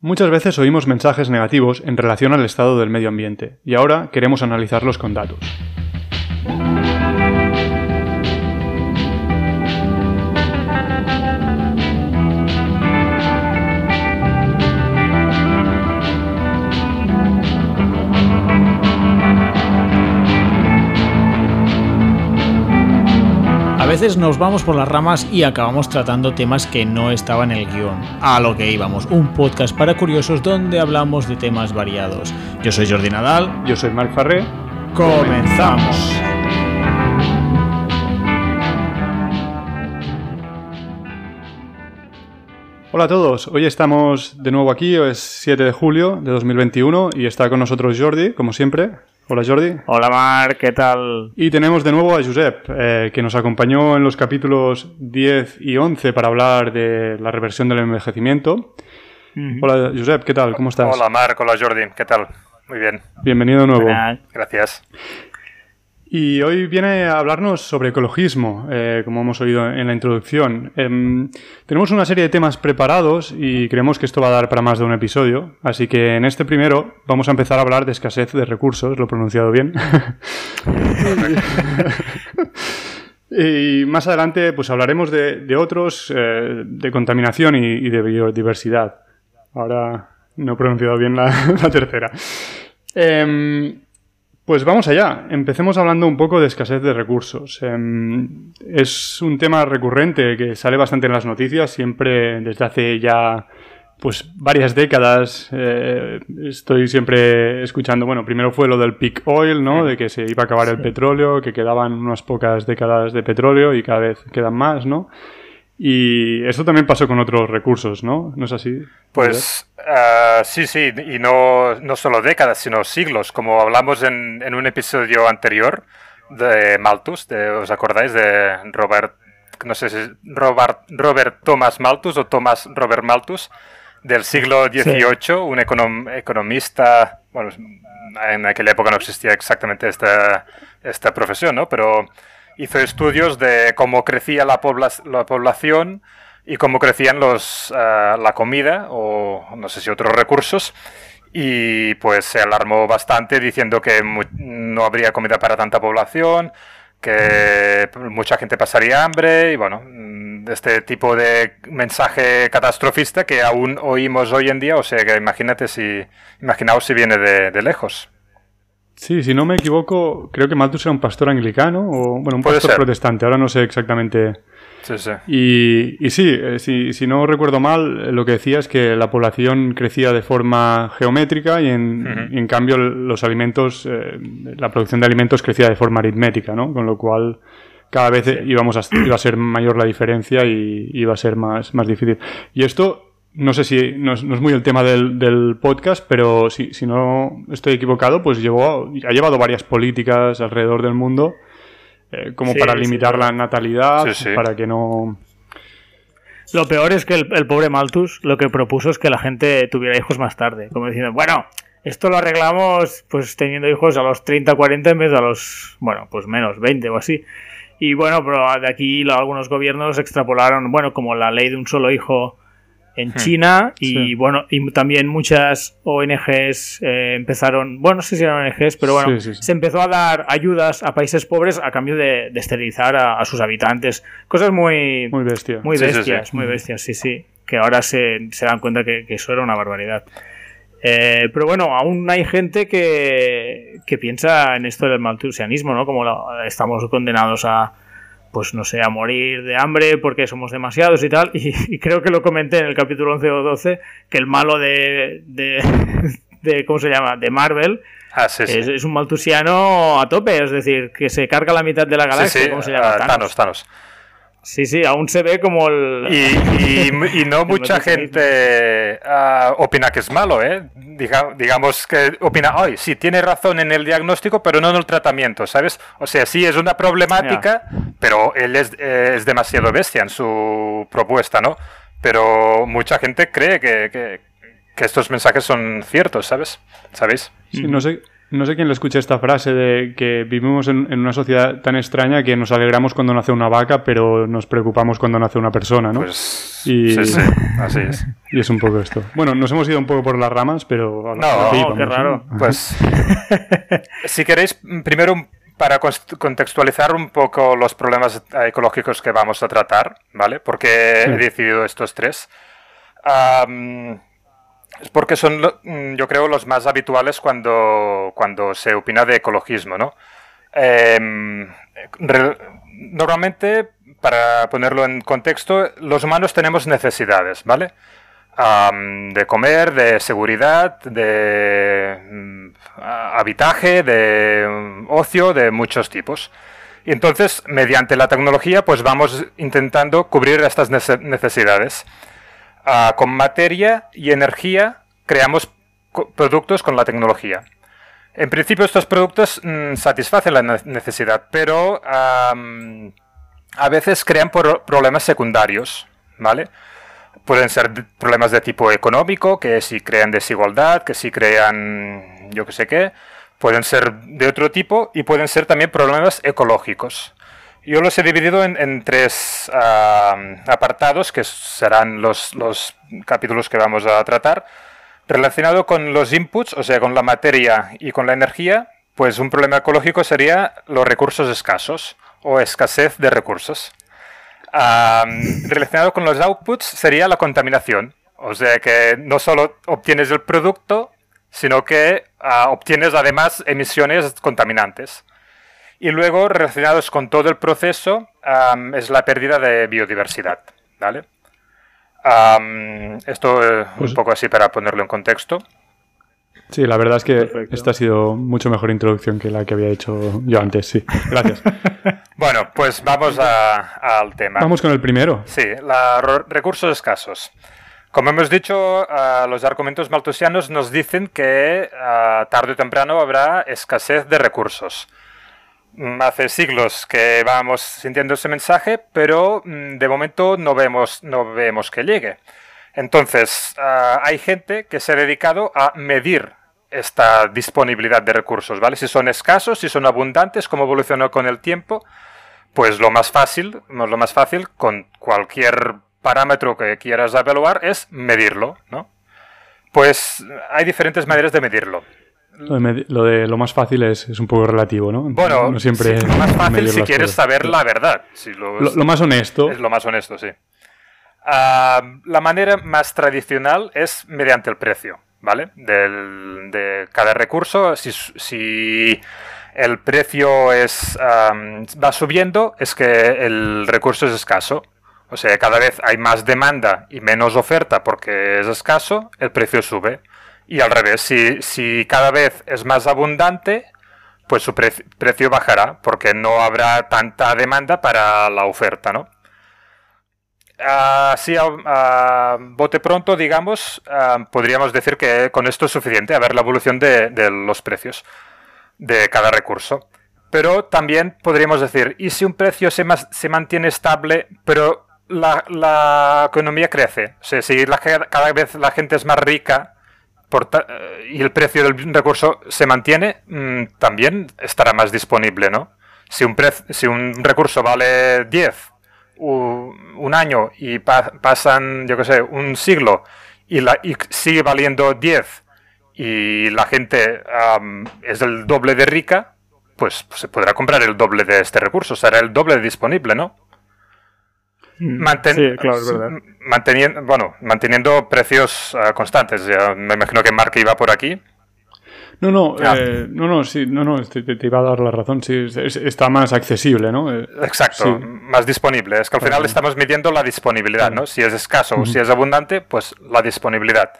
Muchas veces oímos mensajes negativos en relación al estado del medio ambiente y ahora queremos analizarlos con datos. Veces nos vamos por las ramas y acabamos tratando temas que no estaban en el guion. A lo que íbamos, un podcast para curiosos donde hablamos de temas variados. Yo soy Jordi Nadal. Yo soy Marc Farré. Comenzamos. Hola a todos, hoy estamos de nuevo aquí, es 7 de julio de 2021 y está con nosotros Jordi, como siempre. Hola Jordi. Hola Marc, ¿qué tal? Y tenemos de nuevo a Josep, eh, que nos acompañó en los capítulos 10 y 11 para hablar de la reversión del envejecimiento. Hola Josep, ¿qué tal? ¿Cómo estás? Hola Marc, hola Jordi, ¿qué tal? Muy bien. Bienvenido de nuevo. Gracias. Y hoy viene a hablarnos sobre ecologismo, eh, como hemos oído en la introducción. Em, tenemos una serie de temas preparados y creemos que esto va a dar para más de un episodio. Así que en este primero vamos a empezar a hablar de escasez de recursos, lo he pronunciado bien. y más adelante pues hablaremos de, otros, eh, de contaminación y, de biodiversidad. Ahora no he pronunciado bien la, la tercera. Pues vamos allá. Empecemos hablando un poco de escasez de recursos. Em, es un tema recurrente que sale bastante en las noticias, siempre desde hace ya pues varias décadas. eh, estoy siempre escuchando, bueno, primero fue lo del peak oil, ¿no? De que se iba a acabar el petróleo, que quedaban unas pocas décadas de petróleo y cada vez quedan más, ¿no? Y esto también pasó con otros recursos, ¿no? ¿No es así? Pues ah, sí, sí, y no, no solo décadas, sino siglos, como hablamos en, en un episodio anterior de Malthus, de- ¿os acordáis? De Robert, no sé si es Robert, Robert Thomas Malthus o Thomas Robert Malthus, del siglo XVIII, un econom- economista, bueno, en aquella época no existía exactamente esta, esta profesión, ¿no? Pero hizo estudios de cómo crecía la, la población y cómo crecían los, ah, la comida o no sé si otros recursos. Y pues se alarmó bastante diciendo que no habría comida para tanta población, que mucha gente pasaría hambre y bueno, mm, este tipo de mensaje catastrofista que aún oímos hoy en día, o sea que imagínate si, imaginaos si viene de, de lejos. Sí, si no me equivoco, creo que Malthus era un pastor anglicano o, bueno, un pastor protestante, ahora no sé exactamente. Sí, sí. Y, y sí, eh, si, si no recuerdo mal, eh, lo que decía es que la población crecía de forma geométrica y en, Ujú. y en cambio los alimentos, eh, la producción de alimentos crecía de forma aritmética, ¿no? Con lo cual cada vez íbamos a, iba a ser mayor la diferencia y iba a ser más, más difícil. Y esto, no sé si no es, no es muy el tema del, del podcast, pero si, si no estoy equivocado, pues llevó, ha llevado varias políticas alrededor del mundo eh, como Sí, para sí, limitar la natalidad, Sí, sí. para que no... Lo peor es que el, el pobre Malthus lo que propuso es que la gente tuviera hijos más tarde. Como diciendo, bueno, esto lo arreglamos pues teniendo hijos a los 30, 40 en vez de a los, bueno, pues menos, 20 o así. Y bueno, pero de aquí algunos gobiernos extrapolaron, bueno, como la ley de un solo hijo en China y Sí. bueno, y también muchas ONGs eh, empezaron, bueno, no sé si eran ONGs, pero bueno, Sí, sí, sí. se empezó a dar ayudas a países pobres a cambio de, de esterilizar a, a sus habitantes. Cosas muy, Muy bestia. muy Sí, sí, bestias, sí. muy bestias, sí, sí. Que ahora se, se dan cuenta que, que eso era una barbaridad. Eh, pero bueno, aún hay gente que, que piensa en esto del maltusianismo, ¿no? Como la- estamos condenados a, pues no sé, a morir de hambre porque somos demasiados y tal. Y, y creo que lo comenté en el capítulo 11 o 12, que el malo de, de, de ¿cómo se llama? De Marvel Ah, sí, sí. es, es un maltusiano a tope, es decir, que se carga la mitad de la galaxia. sí, ¿Cómo se llama? Thanos, Thanos. Sí, sí, aún se ve como el... Y, y- y no mucha gente ah, opina que es malo, ¿eh? Diga- digamos que opina, ay, sí, tiene razón en el diagnóstico, pero no en el tratamiento, ¿sabes? O sea, sí es una problemática, pero él es, eh, es demasiado bestia en su propuesta, ¿no? Pero mucha gente cree que, que- que estos mensajes son ciertos, ¿sabes? ¿Sabéis? Sí, no sé, no sé quién le escucha esta frase de que vivimos en, una sociedad tan extraña que nos alegramos cuando nace una vaca, pero nos preocupamos cuando nace una persona, ¿no? Pues y, sí, sí, así es. Y es un poco esto. Bueno, nos hemos ido un poco por las ramas, pero... No, qué raro. Pues, si queréis, primero para contextualizar un poco los problemas ecológicos que vamos a tratar, ¿vale? Porque he decidido estos tres. Es porque son, mm, yo creo, los más habituales cuando, cuando se opina de ecologismo, ¿no? Em, normalmente, para ponerlo en contexto, los humanos tenemos necesidades, ¿vale? de comer, de seguridad, de mm, habitaje, de mm, ocio, de muchos tipos. Y entonces, mediante la tecnología, pues vamos intentando cubrir estas necesidades. Con materia y energía creamos productos con la tecnología. En principio estos productos mm, satisfacen la necesidad, pero a veces crean problemas secundarios, ¿vale? Pueden ser problemas de tipo económico, que si crean desigualdad, que si crean yo que sé qué, pueden ser de otro tipo y pueden ser también problemas ecológicos. Yo los he dividido en, tres apartados, que serán los, capítulos que vamos a tratar. Relacionado con los inputs, o sea, con la materia y con la energía, pues un problema ecológico sería los recursos escasos o escasez de recursos. relacionado con los outputs sería la contaminación, o sea que no solo obtienes el producto, sino que ah, obtienes además emisiones contaminantes. Y luego, relacionados con todo el proceso, es la pérdida de biodiversidad. ¿vale? esto es un pues poco así para ponerlo en contexto. Sí, la verdad es que esta ha sido mucho mejor introducción que la que había hecho yo antes, sí. Gracias. bueno, pues vamos al tema. Vamos con el primero. Sí, los recursos escasos. Como hemos dicho, los argumentos maltusianos nos dicen que tarde o temprano habrá escasez de recursos. Mm, hace siglos que vamos sintiendo ese mensaje, pero mm, de momento no vemos, no vemos que llegue. Entonces, ah, hay gente que se ha dedicado a medir esta disponibilidad de recursos, ¿vale? Si son escasos, si son abundantes, cómo evolucionó con el tiempo, pues lo más fácil, lo más fácil con cualquier parámetro que quieras evaluar es medirlo, ¿no? Pues hay diferentes maneras de medirlo. Lo de, lo, más fácil es, es, un poco relativo, ¿no? Bueno, no siempre lo más fácil si quieres saber la verdad. lo, más honesto. Es lo más honesto, sí. Ah, la manera más tradicional es mediante el precio, ¿vale? Del, de cada recurso. Si, si el precio es, va subiendo, es que el recurso es escaso. O sea, cada vez hay más demanda y menos oferta porque es escaso, el precio sube. Y al revés, si, si cada vez es más abundante, pues su precio bajará, porque no habrá tanta demanda para la oferta, ¿no? Así, a, bote pronto, digamos, podríamos decir que con esto es suficiente, a ver la evolución de, los precios de cada recurso. Pero también podríamos decir, ¿y si un precio se, se mantiene estable, pero la, economía crece? O sea, si cada vez la gente es más rica, eh, y el precio del recurso se mantiene, mm, también estará más disponible, ¿no? Si un, si un recurso vale 10 un año y pasan, yo qué sé, un siglo y, la, y sigue valiendo 10 y la gente es el doble de rica, pues, pues, se podrá comprar el doble de este recurso, será el doble disponible, ¿no? Mm. sí, claro, es verdad. Manteniendo, bueno, manteniendo precios eh, constantes. me imagino que Mark iba por aquí. No, no, ah. eh, no, no, sí, no, no, te, iba a dar la razón, sí, está más accesible, ¿no? Eh, Exacto, más disponible. Es que al final estamos midiendo la disponibilidad, ¿no? Si es escaso o si es abundante, pues la disponibilidad.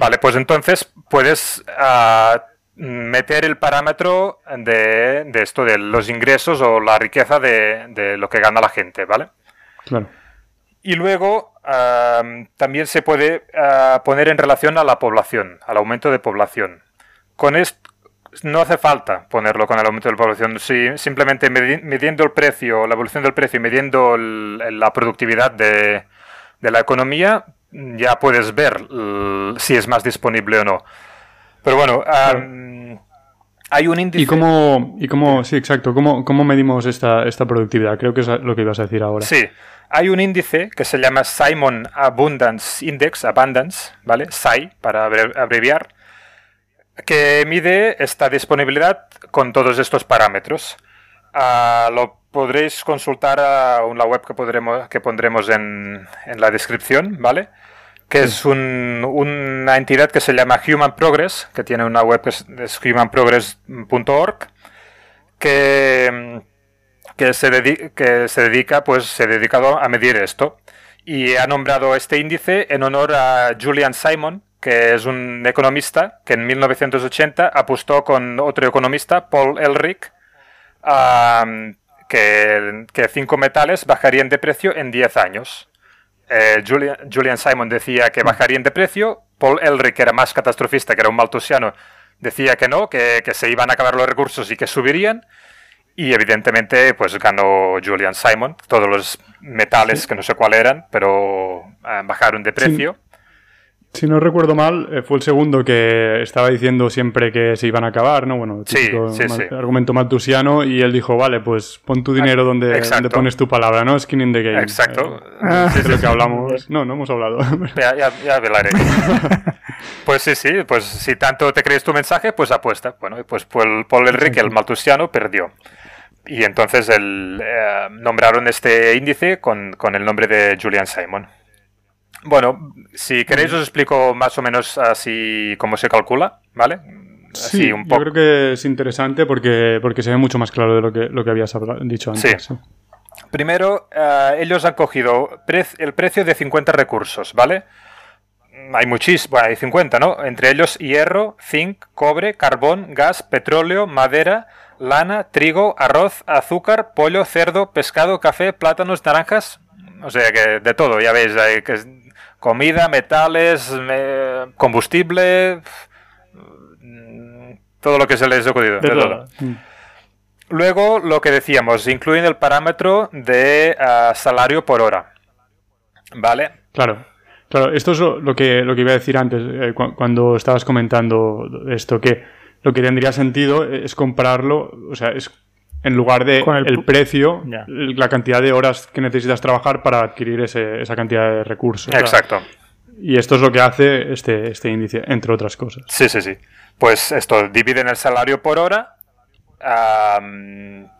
Vale, pues entonces puedes ah, meter el parámetro de, de, esto, de los ingresos o la riqueza de, de lo que gana la gente, ¿vale? Y luego también se puede ah, poner en relación a la población, al aumento de población. Con esto no hace falta ponerlo con el aumento de la población. Si simplemente midiendo el precio, la evolución del precio y midiendo la productividad de, la economía, ya puedes ver si es más disponible o no. Pero bueno, hay un índice. ¿Y cómo, y cómo sí, exacto, cómo, cómo medimos esta, esta productividad? Creo que es lo que ibas a decir ahora. Sí, hay un índice que se llama Simon Abundance Index, Abundance, ¿vale? SAI, para abreviar, que mide esta disponibilidad con todos estos parámetros. Ah, lo podréis consultar a la web que, pondremos en, la descripción, ¿vale? que es una entidad que se llama Human Progress, que tiene una web que es, humanprogress.org, que, que, se que se dedica, pues, se ha dedicado a medir esto. Y ha nombrado este índice en honor a Julian Simon, que es un economista que en 1980 apostó con otro economista, Paul Elric, que, que cinco metales bajarían de precio en 10 años. Eh, Julian, Simon decía que bajarían de precio, Paul Elric, que era más catastrofista, que era un maltusiano, decía que no, que, se iban a acabar los recursos y que subirían. Y evidentemente, pues ganó Julian Simon. Todos los metales, que no sé cuál eran, pero eh, bajaron de precio. Si no recuerdo mal, eh, fue el segundo que estaba diciendo siempre que se iban a acabar, ¿no? Bueno, típico sí, sí, argumento maltusiano y él dijo, vale, pues pon tu dinero donde, donde, pones tu palabra, ¿no? Skin in the game. Exacto. Eh, es lo que hablamos. No, no hemos hablado. Ya, ya, ya hablaré. pues sí, sí, pues si tanto te crees tu mensaje, pues apuesta. Bueno, pues Paul, Paul Enrique, el maltusiano, perdió. Y entonces el, eh, nombraron este índice con, con el nombre de Julian Simon. Bueno, si queréis os explico más o menos así cómo se calcula, ¿vale? sí, un poco. yo creo que es interesante porque, porque se ve mucho más claro de lo que, lo que habías dicho antes. Sí. Primero, eh, ellos han cogido el precio de 50 recursos, ¿vale? Hay muchísimos, bueno, hay 50, ¿no? Entre ellos hierro, zinc, cobre, carbón, gas, petróleo, madera, lana, trigo, arroz, azúcar, pollo, cerdo, pescado, café, plátanos, naranjas, o sea que de todo, ya veis, hay que comida, metales, combustible, mm, todo lo que se les ha ocurrido. Mm. Luego, lo que decíamos, incluyen el parámetro de ah, salario por hora. ¿Vale? Claro. Claro, esto es lo, que, lo que iba a decir antes, eh, cuando estabas comentando esto, que lo que tendría sentido es comprarlo, o sea, es en lugar de el, precio, la cantidad de horas que necesitas trabajar para adquirir esa cantidad de recursos. Exacto. Y esto es lo que hace este, este índice, entre otras cosas. Sí, sí, sí. Pues esto, dividen el salario por hora,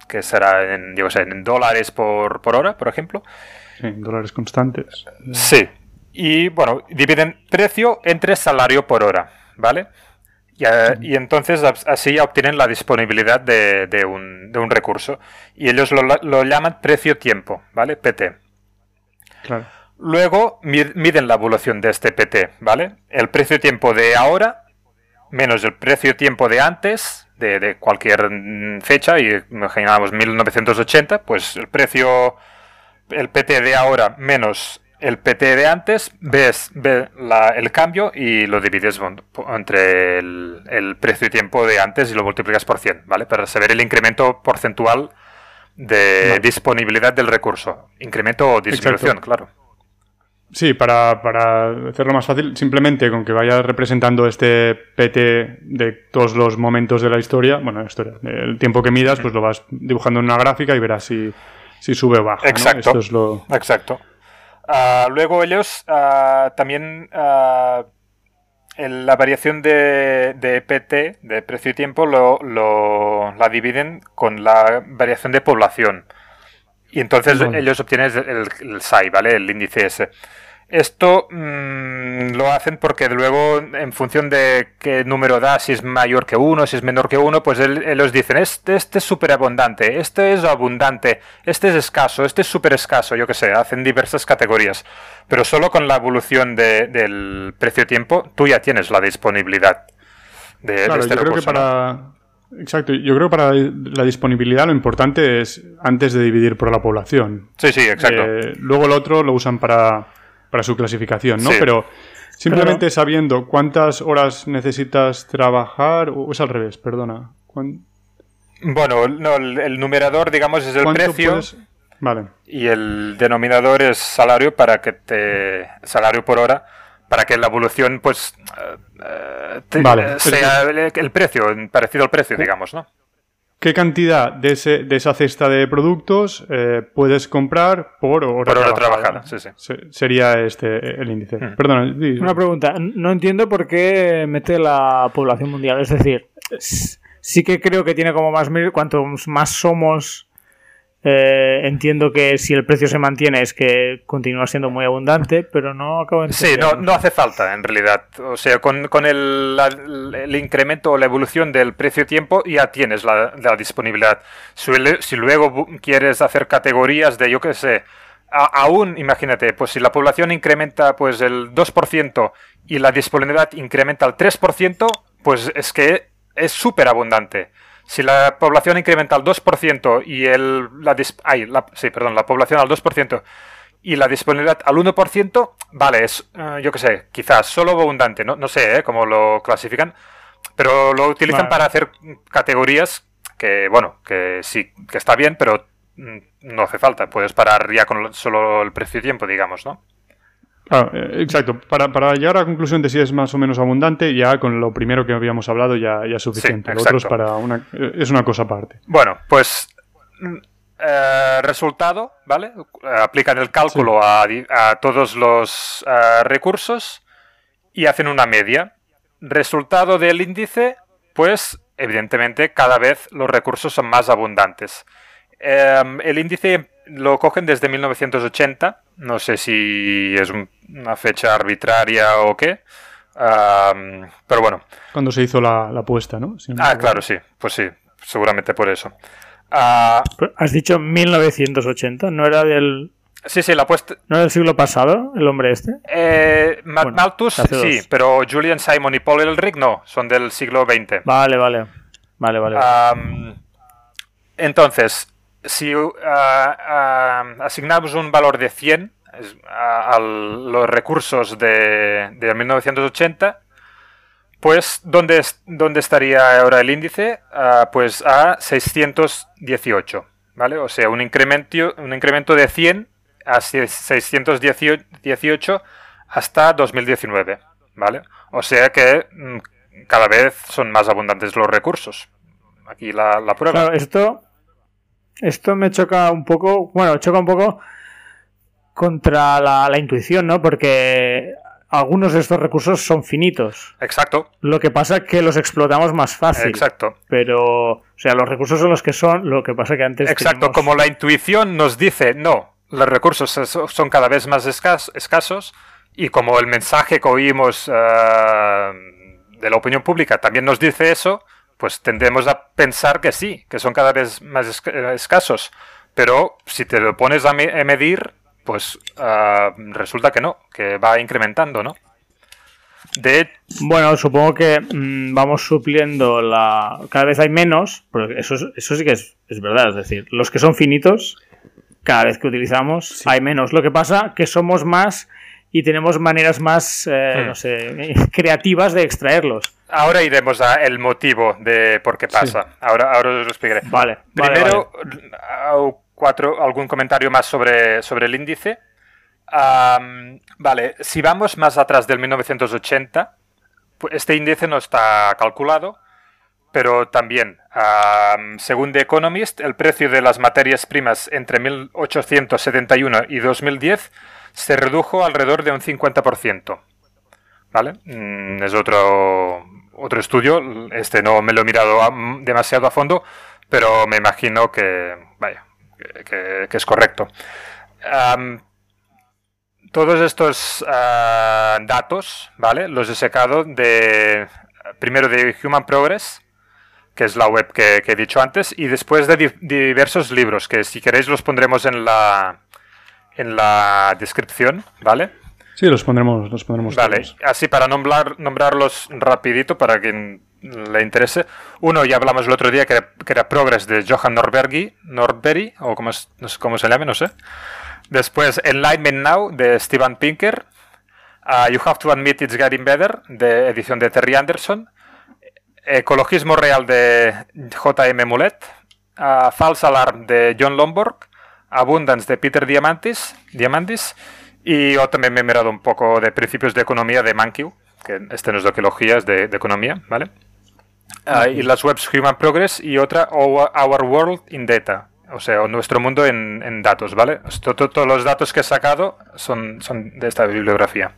que será en, digo, en dólares por, por hora, por ejemplo. Sí, en dólares constantes. Sí. Y bueno, dividen precio entre salario por hora, ¿vale? Y, entonces así obtienen la disponibilidad de, un, recurso. Y ellos lo, llaman precio-tiempo, ¿vale? PT. Luego miden la evolución de este PT, ¿vale? El precio-tiempo de ahora menos el precio-tiempo de antes, de, cualquier fecha, y imaginamos 1980, pues el precio, el PT de ahora menos el PT de antes, ves, el cambio y lo divides entre el, precio y tiempo de antes y lo multiplicas por 100, ¿vale? Para saber el incremento porcentual de disponibilidad del recurso. Incremento o disminución, claro. Sí, para, hacerlo más fácil, simplemente con que vayas representando este PT de todos los momentos de la historia, bueno, la historia, el tiempo que midas, pues lo vas dibujando en una gráfica y verás si, sube o baja. Exacto. es lo... Exacto. Ah, luego ellos ah, también ah, la variación de, de, PT, de precio y tiempo, lo, la dividen con la variación de población. Y entonces ellos obtienen el, el, SAI, ¿vale? El índice ese. Esto mm, lo hacen porque luego, en función de qué número da, si es mayor que uno, si es menor que uno, pues ellos dicen, este, este es súper abundante, este es abundante, este es escaso, este es súper escaso, yo qué sé, hacen diversas categorías. Pero solo con la evolución del precio-tiempo, tú ya tienes la disponibilidad de, claro, este yo creo que para... Exacto, yo creo que para la disponibilidad lo importante es antes de dividir por la población. Sí, sí, exacto. Eh, luego el otro lo usan para para su clasificación, ¿no? Pero simplemente sabiendo cuántas horas necesitas trabajar, o es al revés, perdona. Bueno, no, el, numerador, digamos, es el precio. Vale. Y el denominador es salario para que te. salario por hora para que la evolución pues eh, Vale. sea el, el precio, parecido al precio, digamos, ¿no? ¿Qué cantidad de, ese, de esa cesta de productos eh, puedes comprar por hora, Por hora trabajada? trabajada, sí, sí. Se- Sería este el índice. Mm. Perdona, di- Una pregunta. No entiendo por qué mete la población mundial. Es decir, sí que creo que tiene como más. Cuanto más somos, eh, entiendo que si el precio se mantiene es que continúa siendo muy abundante, pero no acabo de Sí, entender. no, no hace falta en realidad. O sea, con, con el, la- el incremento o la evolución del precio-tiempo ya tienes la, la disponibilidad. Si, luego quieres hacer categorías de, yo qué sé, a- aún, imagínate, pues si la población incrementa pues el 2% y la disponibilidad incrementa el 3%, pues es que es súper abundante. Si la población incrementa al 2% y el, la, dis- ay, la- sí, perdón, la población al 2% y la disponibilidad al 1%, vale, es, eh, yo qué sé, quizás solo abundante, no, no sé eh, cómo lo clasifican, pero lo utilizan Vale. para hacer categorías que, bueno, que sí, que está bien, pero mm, no hace falta, puedes parar ya con lo- solo el precio-tiempo, digamos, ¿no? Claro, eh, exacto. Para, para llegar a la conclusión de si es más o menos abundante, ya con lo primero que habíamos hablado ya, ya es suficiente. Sí, lo otro es, para una, eh, es una cosa aparte. Bueno, pues mm, eh, resultado, ¿vale? Aplican el cálculo a, todos los recursos y hacen una media. Resultado del índice, pues evidentemente cada vez los recursos son más abundantes. Em, el índice lo cogen desde 1980, no sé si es un- una fecha arbitraria o qué, pero bueno, Cuando se hizo la, la apuesta, ¿no? Si no me Ah, claro, sí, pues sí, seguramente por eso. Ah, Has dicho 1980, ¿no era del, sí, sí, la apuesta. no era del siglo pasado el hombre este? Eh, Bueno, Malthus, sí, pero Julian Simon y Paul Elric no, son del siglo XX. Vale, vale. Vale, vale. entonces, si ah, ah, asignamos un valor de 100 es- a, los recursos de, de 1980, pues, ¿dónde, dónde estaría ahora el índice? Ah, pues a 618, ¿vale? O sea, un incremento, un incremento de 100 a 618 hasta 2019, ¿vale? O sea que mm, cada vez son más abundantes los recursos. Aquí la, la prueba. Esto, esto me choca un poco, bueno, choca un poco contra la, la intuición, ¿no? Porque algunos de estos recursos son finitos. Exacto, Lo que pasa es que los explotamos más fácil. exacto. Pero, o sea, los recursos son los que son, lo que pasa que antes. Exacto, teníamos- como la intuición nos dice, no, los recursos son cada vez más escas- escasos y como el mensaje que oímos eh, de la opinión pública también nos dice eso, pues tendemos a pensar que sí, que son cada vez más eh, escasos. Pero si te lo pones a, me- a medir, pues eh, resulta que no, que va incrementando, ¿no? De Bueno, supongo que mm, vamos supliendo la. Cada vez hay menos, pero eso, es- eso sí que es, es verdad. Es decir, los que son finitos, cada vez que utilizamos, hay menos. Lo que pasa que somos más y tenemos maneras más, eh, Hmm. no sé, creativas de extraerlos. Ahora iremos a el motivo de por qué pasa. Ahora, ahora os lo explicaré. Vale. vale, Primero, cuatro, algún comentario más sobre, sobre el índice. Vale, si vamos más atrás del 1980, pues este índice no está calculado, pero también, am, según The Economist, el precio de las materias primas entre 1871 y 2010 se redujo alrededor de un 50%. ¿Vale? Mm, es otro, otro estudio. Este no me lo he mirado demasiado a fondo, pero me imagino que, vaya, que, es correcto. Todos estos ah, datos, ¿vale? Los he sacado de, primero de Human Progress, que es la web que, he dicho antes, y después de di- diversos libros, que si queréis los pondremos en la, en la descripción, ¿vale? Sí, los pondremos, los pondremos Vale, todos. así para nombrar, nombrarlos rapidito para quien le interese. Uno ya hablamos el otro día que era, que era Progress de Johan Norbergi, Norberry, o como, es- no sé cómo se llame, no sé. Después Enlightenment Now de Steven Pinker. Ah, you Have to Admit It's Getting Better de edición de Terry Anderson. Ecologismo Real de J.M. Mulet. ah, False Alarm de John Lomborg. Abundance de Peter Diamantis. Diamandis. Y yo también me he mirado un poco de principios de economía de Mankiw, que este no es de arqueología, es de, economía, ¿vale? Ah, y las webs Human Progress y otra Our, World in Data, o sea, nuestro mundo en, datos, ¿vale? Todos los datos que he sacado son, son de esta bibliografía.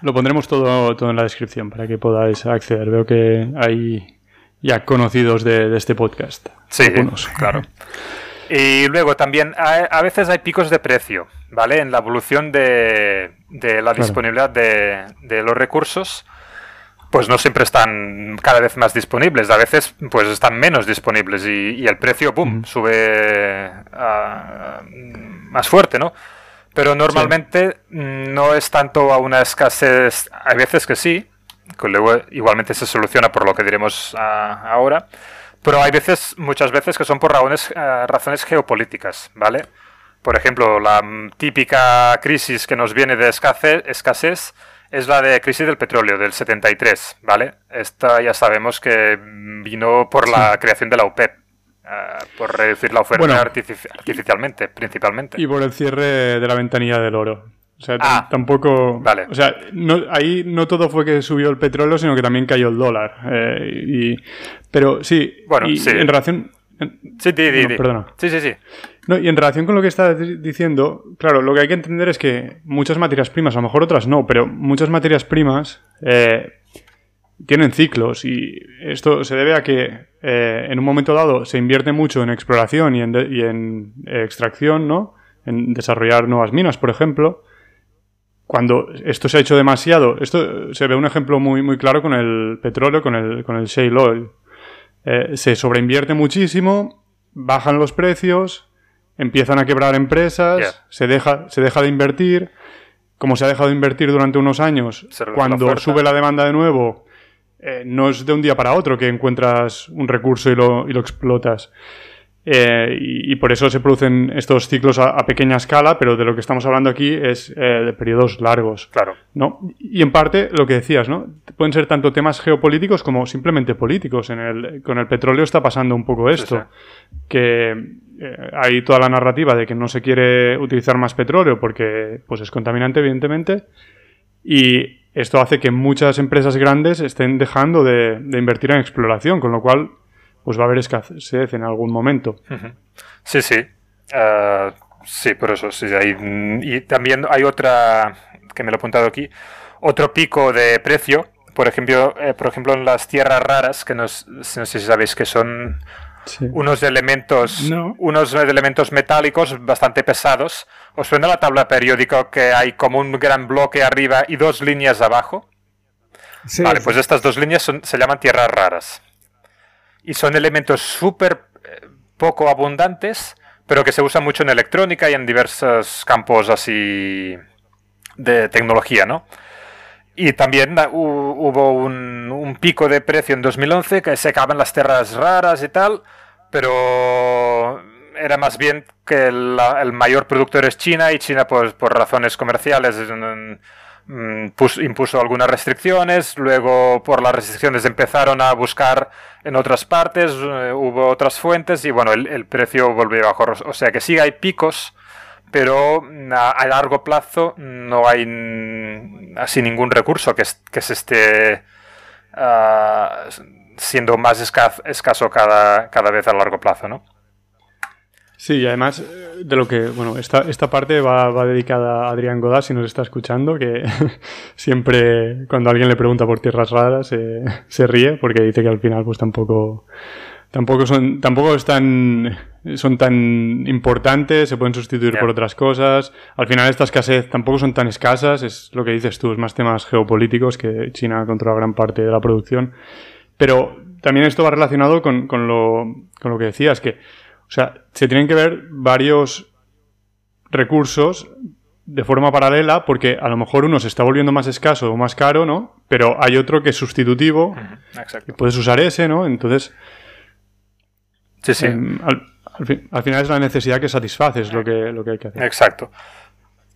Lo pondremos todo, todo en la descripción para que podáis acceder. Veo que hay ya conocidos de, este podcast. Sí, claro. Y luego también a, veces hay picos de precio, ¿vale? En la evolución de, la disponibilidad de, los recursos, pues no siempre están cada vez más disponibles, a veces pues están menos disponibles y, el precio, ¡pum!, sube más fuerte, ¿no? Pero normalmente no es tanto a una escasez, hay veces que sí, que luego igualmente se soluciona por lo que diremos ah, ahora, pero hay veces, muchas veces que son por razones, razones geopolíticas, ¿vale? Por ejemplo, la típica crisis que nos viene de escasez, escasez es la de crisis del petróleo del 73, ¿vale? Esta ya sabemos que vino por la creación de la OPEP. Eh, por reducir la oferta artificialmente, principalmente. Y por el cierre de la ventanilla del oro. O sea, ah, tampoco. Vale. O sea, no, ahí no todo fue que subió el petróleo, sino que también cayó el dólar. Eh, y, pero sí. Bueno, sí. En relación. sí, di, di, Perdona. Sí, sí, sí. No, y en relación con lo que estás diciendo, claro, lo que hay que entender es que muchas materias primas, a lo mejor otras no, pero muchas materias primas eh, tienen ciclos y esto se debe a que eh, en un momento dado se invierte mucho en exploración y en, extracción, ¿no? En desarrollar nuevas minas, por ejemplo. Cuando esto se ha hecho demasiado, esto se ve un ejemplo muy, muy claro con el petróleo, con el, con el shale oil. Eh, se sobreinvierte muchísimo, bajan los precios, empiezan a quebrar empresas, se, deja, se deja de invertir. Como se ha dejado de invertir durante unos años, cuando sube la demanda de nuevo, eh, no es de un día para otro que encuentras un recurso y lo, y lo explotas. Eh, y, por eso se producen estos ciclos a, pequeña escala, pero de lo que estamos hablando aquí es eh, de periodos largos. Claro. ¿no? Y en parte lo que decías, ¿no? Pueden ser tanto temas geopolíticos como simplemente políticos. En el, con el petróleo está pasando un poco esto. Que hay toda la narrativa de que no se quiere utilizar más petróleo porque pues es contaminante, evidentemente. Y esto hace que muchas empresas grandes estén dejando de, invertir en exploración, con lo cual pues va a haber escasez en algún momento. Sí, sí. Ah, sí, por eso. Sí, y también hay otra, que me lo he apuntado aquí, otro pico de precio. Por ejemplo, eh, por ejemplo en las tierras raras, que no, no sé si sabéis que son unos elementos, unos elementos metálicos bastante pesados. ¿Os suena la tabla periódica que hay como un gran bloque arriba y dos líneas abajo? vale, pues estas dos líneas se llaman tierras raras. Y son elementos súper eh, poco abundantes, pero que se usan mucho en electrónica y en diversos campos así de tecnología, ¿no? Y también hubo un, pico de precio en 2011 que se acaban las tierras raras y tal, pero era más bien que el, mayor productor es China y China pues por razones comerciales mm, mm, impuso algunas restricciones, luego por las restricciones empezaron a buscar en otras partes, eh, hubo otras fuentes y bueno, el, precio volvió a bajar. O sea que sí hay picos, pero mm, a, largo plazo no hay así ningún recurso que, que se esté ah, siendo más escaso, cada, cada, vez a largo plazo, ¿no? Sí, y además eh, de lo que, bueno, esta, esta parte va, va dedicada a Adrián Godá, si nos está escuchando, que siempre cuando alguien le pregunta por tierras raras se ríe porque dice que al final pues tampoco tampoco son tampoco están son tan importantes se pueden sustituir por otras cosas. Al final esta escasez tampoco son tan escasas es lo que dices tú es más temas geopolíticos que China controla gran parte de la producción. Pero también esto va relacionado con, con, lo, con lo que decías que o sea se tienen que ver varios recursos de forma paralela porque a lo mejor uno se está volviendo más escaso o más caro, ¿no? Pero hay otro que es sustitutivo. Exacto. puedes usar ese, ¿no? Entonces, Sí, sí. Em, al, final es la necesidad que satisfaces lo que, lo que hay que hacer. Exacto.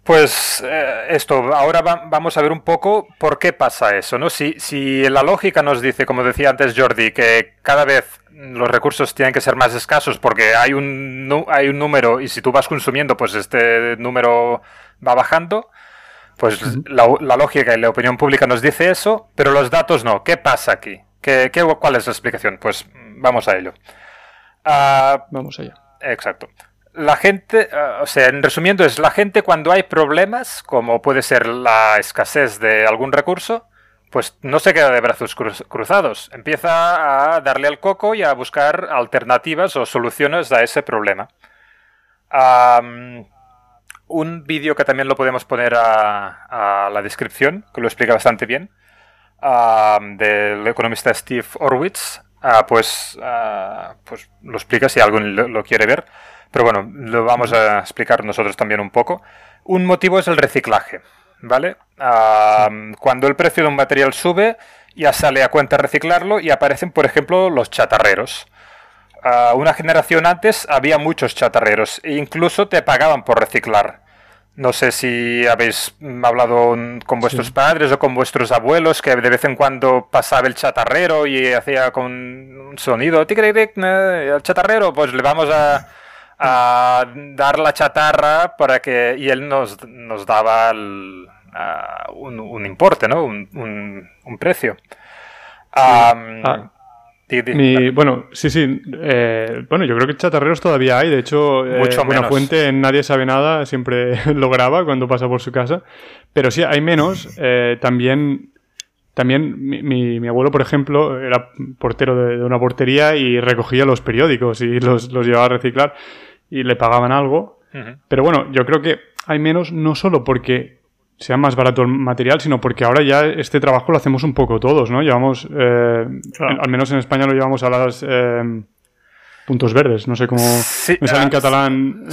Pues eh, esto, ahora vamos a ver un poco por qué pasa eso, ¿no? Si, si la lógica nos dice, como decía antes Jordi, que cada vez los recursos tienen que ser más escasos porque hay un, hay un número y si tú vas consumiendo, pues este número va bajando, pues la, lógica y la opinión pública nos dice eso, pero los datos no. ¿Qué pasa aquí? ¿Qué, qué cuál es la explicación? Pues vamos a ello. Ah, vamos allá. Exacto la gente, eh, o sea, en resumiendo, es la gente cuando hay problemas, como puede ser la escasez de algún recurso, pues no se queda de brazos cruzados, empieza a darle al coco y a buscar alternativas o soluciones a ese problema. un vídeo que también lo podemos poner a, la descripción, que lo explica bastante bien, del economista Steve Orwitz, ah, pues, ah, pues lo explica si alguien lo quiere ver. Pero bueno, lo vamos a explicar nosotros también un poco. Un motivo es el reciclaje, ¿vale? cuando el precio de un material sube, ya sale a cuenta reciclarlo y aparecen, por ejemplo, los chatarreros. una generación antes había muchos chatarreros e incluso te pagaban por reciclar. No sé si habéis hablado con vuestros padres o con vuestros abuelos que de vez en cuando pasaba el chatarrero y hacía con un sonido, el chatarrero, pues le vamos a, a dar la chatarra para que y él nos, nos daba un, un, importe, ¿no? Un, un, precio. Ah, bueno, sí, sí. Eh, bueno, yo creo que chatarreros todavía hay. De hecho, eh, Buena Fuente en Nadie Sabe Nada siempre lo graba cuando pasa por su casa. Pero sí, hay menos. Eh, también también mi, mi, abuelo, por ejemplo, era portero de, una portería y recogía los periódicos y los, los llevaba a reciclar y le pagaban algo. Pero bueno, yo creo que hay menos no solo porque sea más barato el material, sino porque ahora ya este trabajo lo hacemos un poco todos, ¿no? Llevamos, eh, al menos en España lo llevamos a las eh, puntos verdes, no sé cómo me sale en ah, catalán.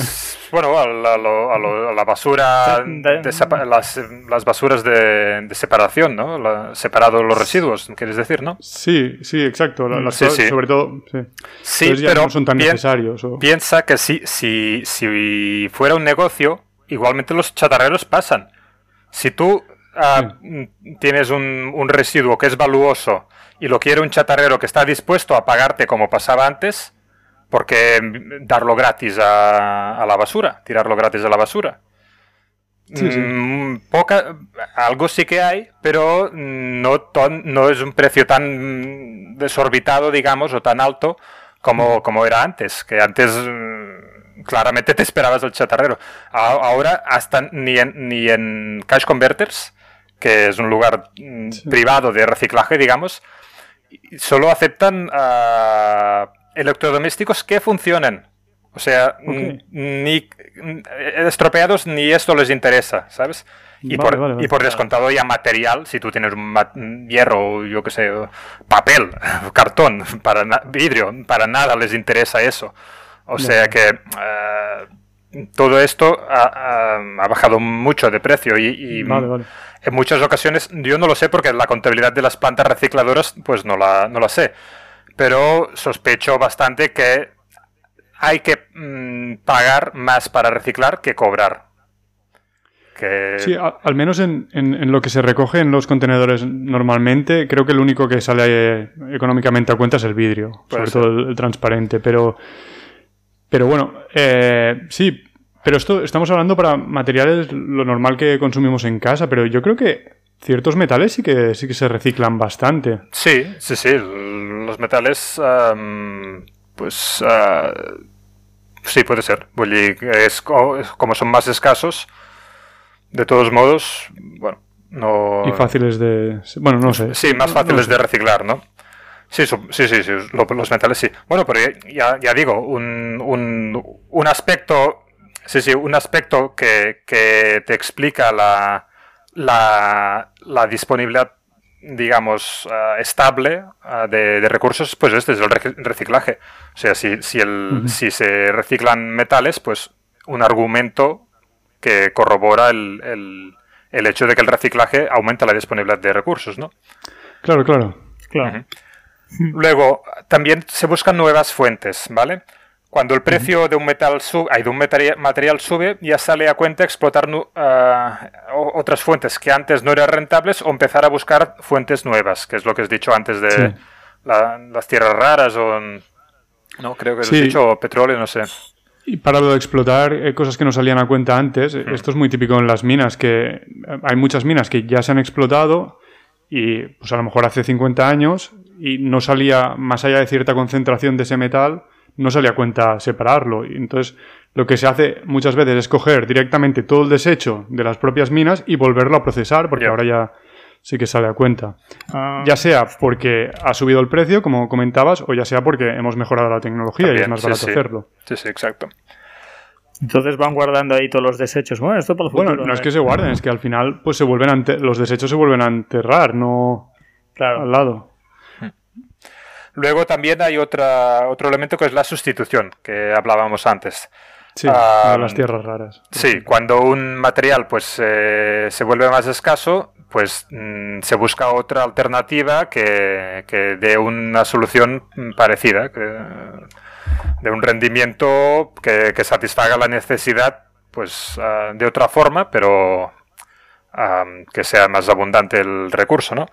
Bueno, a la, basura, las, basuras de, separación, ¿no? separado los residuos, quieres decir, ¿no? Sí, sí, exacto. Sobre todo, sí. pero no son tan necesarios. Piensa que si, si, si fuera un negocio, igualmente los chatarreros pasan. Si tú ah, tienes un, un residuo que es valuoso y lo quiere un chatarrero que está dispuesto a pagarte como pasaba antes, porque darlo gratis a, la basura, tirarlo gratis a la basura. Mm, poca, algo sí que hay, pero no, no es un precio tan desorbitado, digamos, o tan alto como, como era antes, que antes mm, claramente te esperabas el chatarrero. Ahora, hasta ni en, ni en Cash Converters, que es un lugar mm, privado de reciclaje, digamos, solo aceptan electrodomésticos que funcionen. O sea, ni estropeados ni esto les interesa, ¿sabes? Y, por, y por descontado ya material, si tú tienes un hierro, yo qué sé, papel, cartón, para vidrio, para nada les interesa eso. O sea que eh, todo esto ha, bajado mucho de precio y, en muchas ocasiones yo no lo sé porque la contabilidad de las plantas recicladoras pues no la, no la sé pero sospecho bastante que hay que mm, pagar más para reciclar que cobrar. Sí, al menos en, lo que se recoge en los contenedores normalmente, creo que el único que sale eh, económicamente a cuenta es el vidrio, sobre todo el, transparente, pero, pero bueno, eh, sí, pero esto estamos hablando para materiales lo normal que consumimos en casa, pero yo creo que ciertos metales sí que sí que se reciclan bastante. Sí, sí, sí. Los metales, pues ah, sí puede ser. Es, como son más escasos, de todos modos, bueno, no. Y fáciles de, bueno, no sé. Sí, más fáciles de reciclar, ¿no? Sí, sí, sí, sí, los metales sí. Bueno, pero ya, ya digo, un, un, un aspecto, sí, sí, un aspecto que, que te explica la, la, la disponibilidad, digamos, eh, estable eh, de, recursos, pues este es el reciclaje. O sea, si, si, el, si se reciclan metales, pues un argumento que corrobora el, el, el, hecho de que el reciclaje aumenta la disponibilidad de recursos, ¿no? Claro, claro. claro. Luego, también se buscan nuevas fuentes, ¿vale? Cuando el precio de un metal sube, hay de un material sube, ya sale a cuenta explotar otras fuentes que antes no eran rentables o empezar a buscar fuentes nuevas, que es lo que has dicho antes de las tierras raras o no creo que has dicho petróleo, no sé. Y para lo de explotar eh, cosas que no salían a cuenta antes, hmm. esto es muy típico en las minas, que hay muchas minas que ya se han explotado y pues a lo mejor hace 50 años y no salía, más allá de cierta concentración de ese metal, no salía a cuenta separarlo. Y entonces lo que se hace muchas veces es coger directamente todo el desecho de las propias minas y volverlo a procesar, porque ahora ya sí que sale a cuenta. Ah. Ya sea porque ha subido el precio, como comentabas, o ya sea porque hemos mejorado la tecnología y es más barato hacerlo. Sí, sí, exacto. Entonces van guardando ahí todos los desechos. Bueno, esto por Bueno, no es que se guarden, es que al final pues se vuelven a los desechos se vuelven a enterrar, no claro. al lado. Luego también hay otra, otro elemento que es la sustitución, que hablábamos antes. Sí, las tierras raras. Sí, cuando un material pues eh, se vuelve más escaso, pues mm, se busca otra alternativa que, que dé una solución parecida. Que, de un rendimiento que, satisfaga la necesidad pues ah, de otra forma, pero ah, que sea más abundante el recurso, ¿no?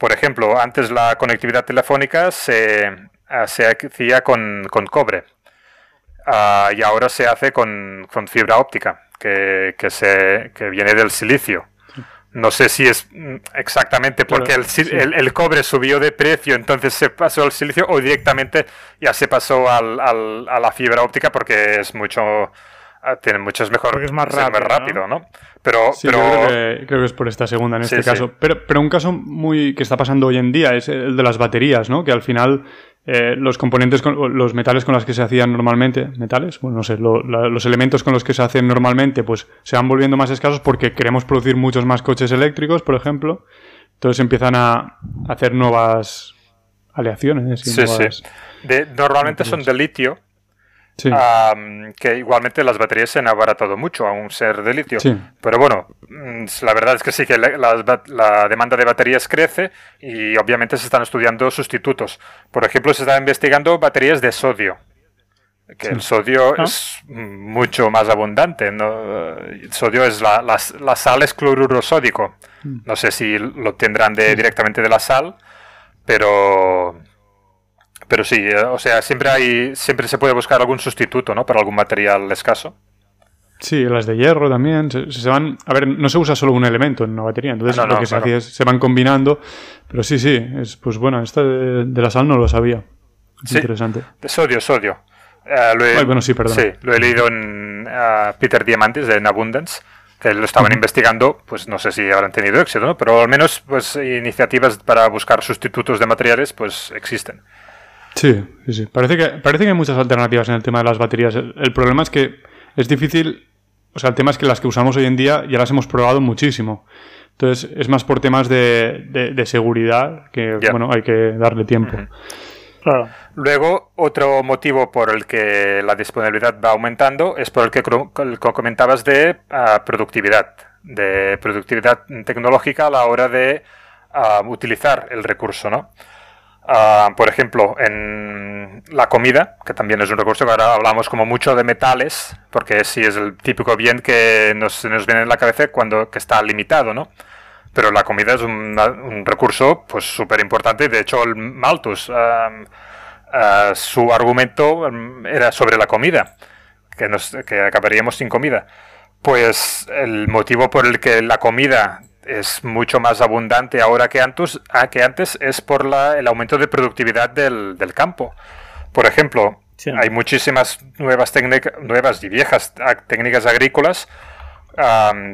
Por ejemplo, antes la conectividad telefónica se, ah, se hacía con, cobre y ahora se hace con, fibra óptica, que, que, se, que viene del silicio. No sé si es mm, exactamente porque el, cobre subió de precio, entonces se pasó al silicio o directamente ya se pasó al, a la fibra óptica porque es mucho ah, tiene muchos mejor es más rápido, ¿no? Pero, pero... Creo, que, es por esta segunda en este caso. Pero, pero un caso muy que está pasando hoy en día es el de las baterías, ¿no? Que al final eh, los componentes, con, los metales con los que se hacían normalmente, metales, bueno, no sé, los elementos con los que se hacen normalmente, pues se van volviendo más escasos porque queremos producir muchos más coches eléctricos, por ejemplo. Entonces empiezan a hacer nuevas aleaciones. sí, sí. normalmente son de litio, que igualmente las baterías se han abaratado mucho a un ser de litio. Pero bueno, mm, la verdad es que sí que la, demanda de baterías crece y obviamente se están estudiando sustitutos. Por ejemplo, se está investigando baterías de sodio. Que el sodio ah. es mucho más abundante. El sodio es la, la, sal es cloruro sódico. Mm. No sé si lo tendrán de, directamente de la sal, pero pero sí, eh, o sea, siempre hay, siempre se puede buscar algún sustituto, ¿no? Para algún material escaso. Sí, las de hierro también. Se, van, a ver, no se usa solo un elemento en una batería, entonces ah, lo que se hace es se van combinando. Pero sí, sí, es, pues bueno, esta de, la sal no lo sabía. Es interesante. De sodio, sodio. Eh, lo he, bueno, sí, perdón. Sí, lo he leído en uh, Peter Diamantes de Abundance, que lo estaban investigando, pues no sé si habrán tenido éxito, ¿no? Pero al menos, pues iniciativas para buscar sustitutos de materiales, pues existen. Sí, sí, sí. Parece que, parece que hay muchas alternativas en el tema de las baterías. El, problema es que es difícil. O sea, el tema es que las que usamos hoy en día ya las hemos probado muchísimo. Entonces, es más por temas de, de, seguridad que, bueno, hay que darle tiempo. Claro. Luego, otro motivo por el que la disponibilidad va aumentando es por el que, comentabas de ah, productividad, de productividad tecnológica a la hora de ah, utilizar el recurso, ¿no? Ah, por ejemplo, en la comida, que también es un recurso que ahora hablamos como mucho de metales, porque sí es el típico bien que nos, viene en la cabeza cuando que está limitado, ¿no? Pero la comida es un, recurso pues súper importante. De hecho, el Malthus, ah, su argumento era sobre la comida, que, nos, que acabaríamos sin comida. Pues el motivo por el que la comida es mucho más abundante ahora que antes, ah, que antes es por la, el aumento de productividad del, del campo. Por ejemplo, hay muchísimas nuevas, nuevas y viejas técnicas agrícolas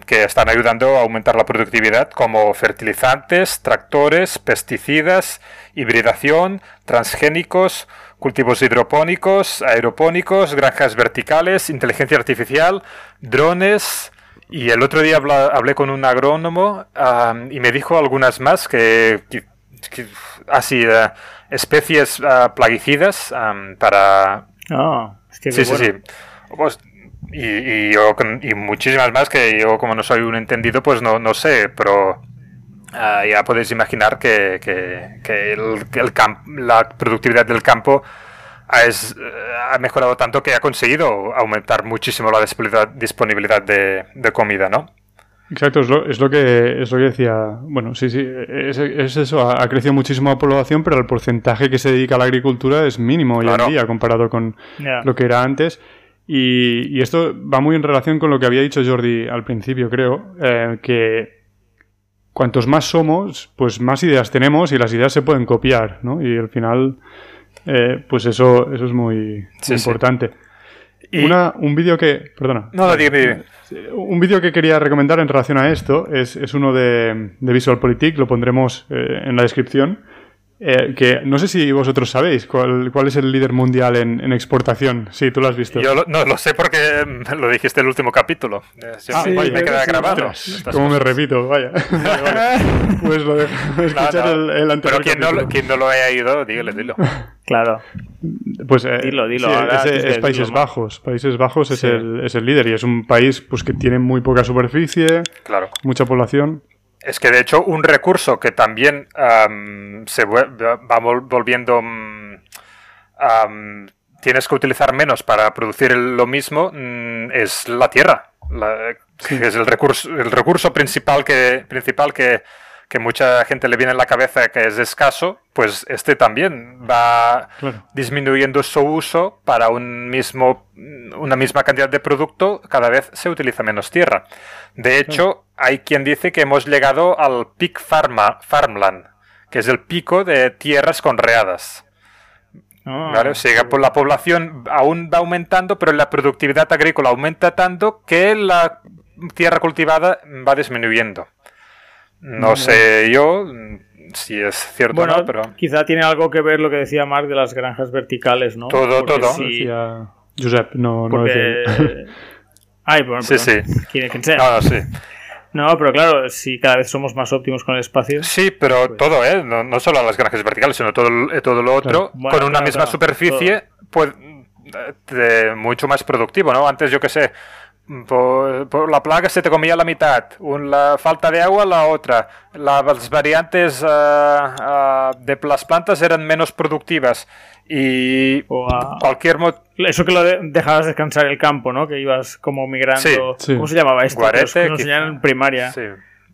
que están ayudando a aumentar la productividad, como fertilizantes, tractores, pesticidas, hibridación, transgénicos, cultivos hidropónicos, aeropónicos, granjas verticales, inteligencia artificial, drones, y el otro día hablé con un agrónomo y me dijo algunas más que, así, eh, especies uh, plaguicidas para... Ah, sí, sí, sí. Pues, y, yo, y muchísimas más que yo como no soy un entendido pues no, no sé, pero ah, ya podéis imaginar que, que, el, la productividad del campo ha, mejorado tanto que ha conseguido aumentar muchísimo la disponibilidad de, comida, ¿no? Exacto, es lo, es lo, que es lo que decía. Bueno, sí, sí, es, eso. Ha, crecido muchísimo la población, pero el porcentaje que se dedica a la agricultura es mínimo hoy en día comparado con lo que era antes. Y, esto va muy en relación con lo que había dicho Jordi al principio, creo, eh, que cuantos más somos, pues más ideas tenemos y las ideas se pueden copiar, ¿no? Y al final, eh, pues eso, eso es muy, importante. Y... Una, un vídeo que. Perdona. No, dime, Un vídeo que quería recomendar en relación a esto es, es uno de, de VisualPolitik, lo pondremos eh, en la descripción. Eh, que no sé si vosotros sabéis cuál, cuál es el líder mundial en, exportación. Sí, tú lo has visto. Yo no lo sé porque lo dijiste el último capítulo. Eh, ah, me queda grabado. ¿Cómo me repito? Vaya. pues lo dejo escuchar El, anterior. Pero quien no, lo haya ido, dígale, dilo. Claro. Pues eh, dilo, dilo. es, Países Bajos. Países Bajos es, el, es el líder y es un país pues que tiene muy poca superficie, claro. mucha población. Es que de hecho un recurso que también se va volviendo... Mm, tienes que utilizar menos para producir lo mismo mm, es la tierra. es el recurso, el recurso principal que, principal que, que mucha gente le viene en la cabeza que es escaso, pues este también va disminuyendo su uso para un mismo, una misma cantidad de producto, cada vez se utiliza menos tierra. De hecho, hay quien dice que hemos llegado al peak farmland, que es el pico de tierras conreadas. ¿Vale? O sea, pues la población aún va aumentando, pero la productividad agrícola aumenta tanto que la tierra cultivada va disminuyendo. No sé yo si es cierto o no, pero... Quizá tiene algo que ver lo que decía Mark de las granjas verticales, ¿no? Todo, todo. Josep, no, no Ay, bueno, sí, sí. ¿Quién, sea? No, sí. No, pero claro, si cada vez somos más óptimos con el espacio. Sí, pero pues todo, ¿eh? No, no, solo las granjas verticales, sino todo, eh, todo lo otro, con una misma superficie, pues mucho más productivo, ¿no? Antes, yo qué sé, por, la plaga se te comía la mitad, la falta de agua la otra, las variantes uh, uh, de las plantas eran menos productivas y cualquier eso que lo dejabas descansar el campo, ¿no? Que ibas como migrando. ¿Cómo se llamaba esto? Guarete. Nos en primaria. Sí.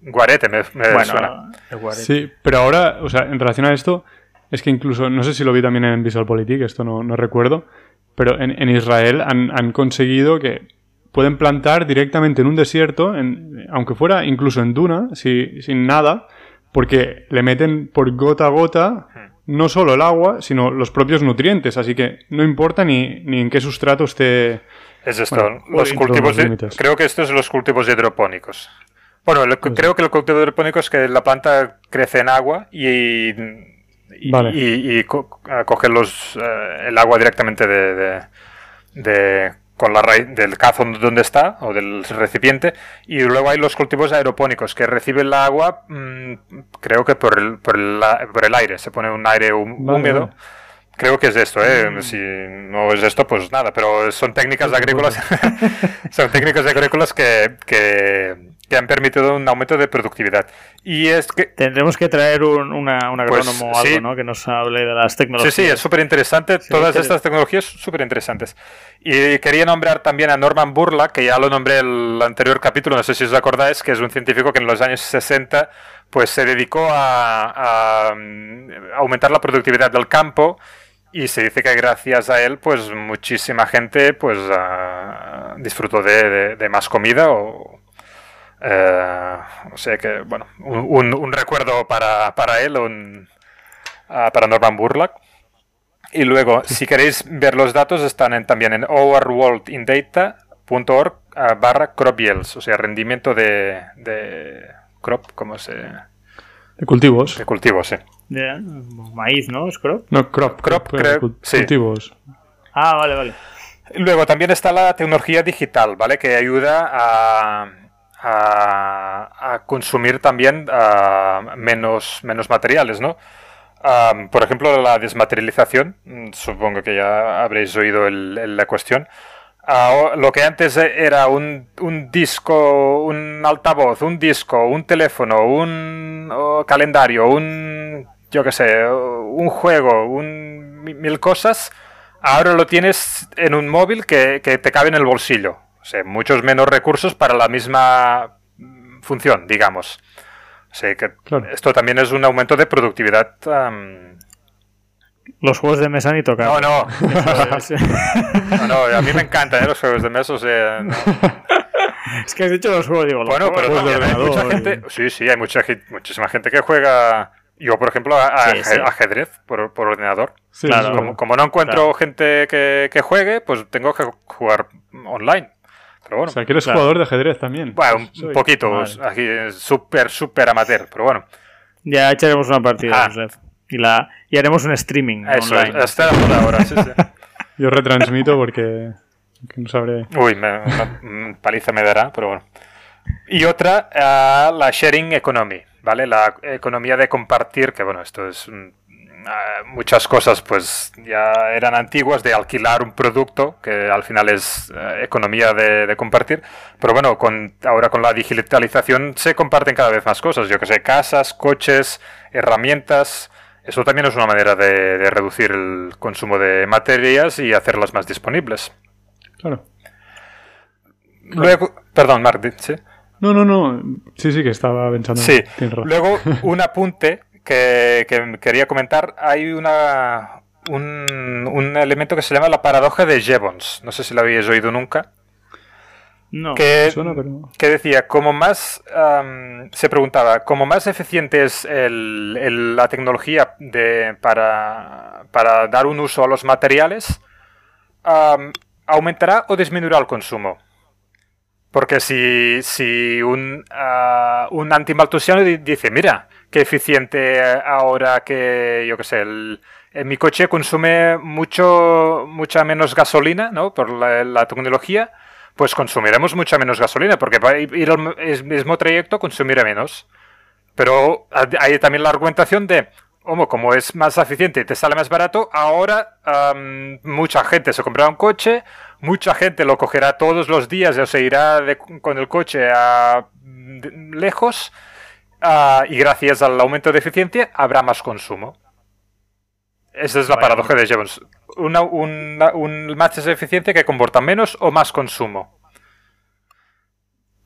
Guarete me, bueno, Sí, pero ahora, o sea, en relación a esto, es que incluso, no sé si lo vi también en VisualPolitik, esto no, no recuerdo, pero en, en Israel han, han conseguido que pueden plantar directamente en un desierto, en, aunque fuera incluso en duna, si, sin nada, porque le meten por gota a gota no solo el agua, sino los propios nutrientes, así que no importa ni, ni en qué sustrato esté... Es esto, los cultivos creo que esto es los cultivos hidropónicos. Bueno, pues creo que el cultivo hidropónico es que la planta crece en agua y, y, coge los, eh, el agua directamente de, de con la raíz del cazo donde está o del recipiente y luego hay los cultivos aeropónicos que reciben la agua mm, creo que por el, por el, por, el, aire se pone un aire húmedo creo que es esto ¿eh? Mm. si no es esto pues nada pero son técnicas agrícolas son técnicas agrícolas que, que que han permitido un aumento de productividad. Y es que... Tendremos que traer un, una, un pues agrónomo o algo, ¿no? Que nos hable de las tecnologías. Sí, sí, es súper interesante. Todas estas tecnologías súper interesantes. Y quería nombrar también a Norman Burla, que ya lo nombré el anterior capítulo, no sé si os acordáis, que es un científico que en los años 60 pues se dedicó a, a aumentar la productividad del campo y se dice que gracias a él, pues muchísima gente pues uh, disfrutó de, de, más comida o, eh, o sea que, bueno, un, un recuerdo para, para él, un, uh, para Norman Burlack. Y luego, si queréis ver los datos, están en, también en overworldindata.org uh, barra crop yields, o sea, rendimiento de, de crop, ¿cómo se...? De cultivos. De cultivos, sí. De maíz, ¿no? ¿Es crop? No, crop. Crop, creo, sí. Cultivos. Ah, vale, vale. Luego también está la tecnología digital, ¿vale? Que ayuda a a, consumir también menos, menos materiales, ¿no? por ejemplo, la desmaterialización, mm, supongo que ya habréis oído la cuestión. lo que antes era un, disco, un altavoz, un disco, un teléfono, un calendario, un, yo qué sé, un juego, mil cosas, ahora lo tienes en un móvil que te cabe en el bolsillo. O sea, muchos menos recursos para la misma función, digamos. O sea, que Claro. esto también es un aumento de productividad. Los juegos de mesa ni tocar. No, no. No, no, a mí me encantan ¿eh? los juegos de mesa. O sea, no. es que has dicho los juegos, digo, los Bueno, pero juegos también hay mucha gente. Sí, sí, hay mucha, muchísima gente que juega. Yo, por ejemplo, a- a- Sí, sí. ajedrez por, por ordenador. Sí, Claro. sí, Como, como no encuentro gente que, que juegue, pues tengo que jugar online. Pero O bueno, sea, que eres Claro. jugador de ajedrez también. bueno, un Soy- poquito. Vale. Aquí es súper, súper amateur. Pero bueno, Ya echaremos una partida, Ah. Y, la, y haremos un streaming eso online. es. De moda ahora, sí, sí. Yo retransmito porque que no sabré. Uy, me, una- mm, paliza me dará, pero bueno. Y otra, ah, la sharing economy, ¿vale? La economía de compartir, que bueno, esto es ah, muchas cosas, pues ya eran antiguas de alquilar un producto, que al final es eh, economía de, de compartir, pero bueno, con, ahora con la digitalización se comparten cada vez más cosas, yo que sé, casas, coches, herramientas. Eso también es una manera de, de reducir el consumo de materias y hacerlas más disponibles. Claro. Luego, perdón, Mark, ¿sí? No, no, no. Sí, sí, que estaba pensando. Sí. Luego, un apunte que, que quería comentar. Hay una, un, un elemento que se llama la paradoja de Jevons. No sé si lo habéis oído nunca. No. Que, Suena, pero- que decía, como más, am, se preguntaba, como más eficiente es el- el- la tecnología de, para, para dar un uso a los materiales, ¿aumentará o disminuirá el consumo? Porque si, si un, ah, un antimaltusiano di- dice, mira, qué eficiente ahora que, yo qué sé, el, en mi coche consume mucho, mucha menos gasolina, ¿no? Por la, tecnología, pues consumiremos mucha menos gasolina, porque para ir el mismo trayecto consumirá menos. Pero hay también la argumentación de, como, es más eficiente y te sale más barato, ahora mucha gente se comprará un coche, mucha gente lo cogerá todos los días, o se irá con el coche a lejos, ah, y gracias al aumento de eficiencia habrá más consumo. Esa es la Bueno. paradoja de Jevons. Una, una- un más eficiente que comporta menos o más consumo.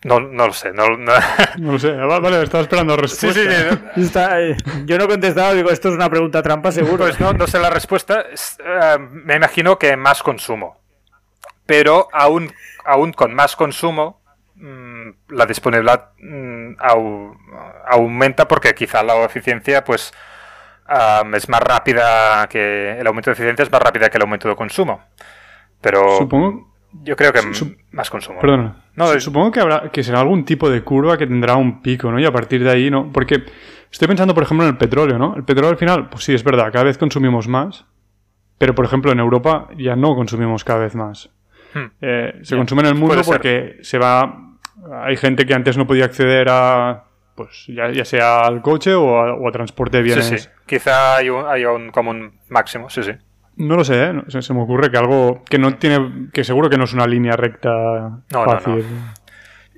No, no lo sé. No, no- No lo sé. Va- Vale, estaba esperando Sí, respuesta. sí, sí. Está- eh, yo no he contestado, digo, esto es una pregunta trampa seguro. Pues no, no sé la respuesta. Es, eh, me imagino que más consumo. Pero aún, aún con más consumo, la disponibilidad mm, au- aumenta porque quizá la eficiencia pues es más rápida que el aumento de eficiencia es más rápida que el aumento de consumo. Pero Supongo. yo creo que su- más consumo. Perdona. No, es- Supongo que habrá que será algún tipo de curva que tendrá un pico, ¿no? Y a partir de ahí, ¿no? Porque estoy pensando, por ejemplo, en el petróleo, ¿no? El petróleo al final, pues sí, es verdad, cada vez consumimos más. Pero, por ejemplo, en Europa ya no consumimos cada vez más. Hmm. Eh, se consume en el mundo porque se va. Hay gente que antes no podía acceder a. Pues ya, ya sea al coche o a, o a transporte de Sí, bienes. sí. Quizá hay un, hay un como un máximo, sí, sí. No lo sé, ¿eh? No- se, se me ocurre que algo que no tiene. que seguro que no es una línea recta no, fácil.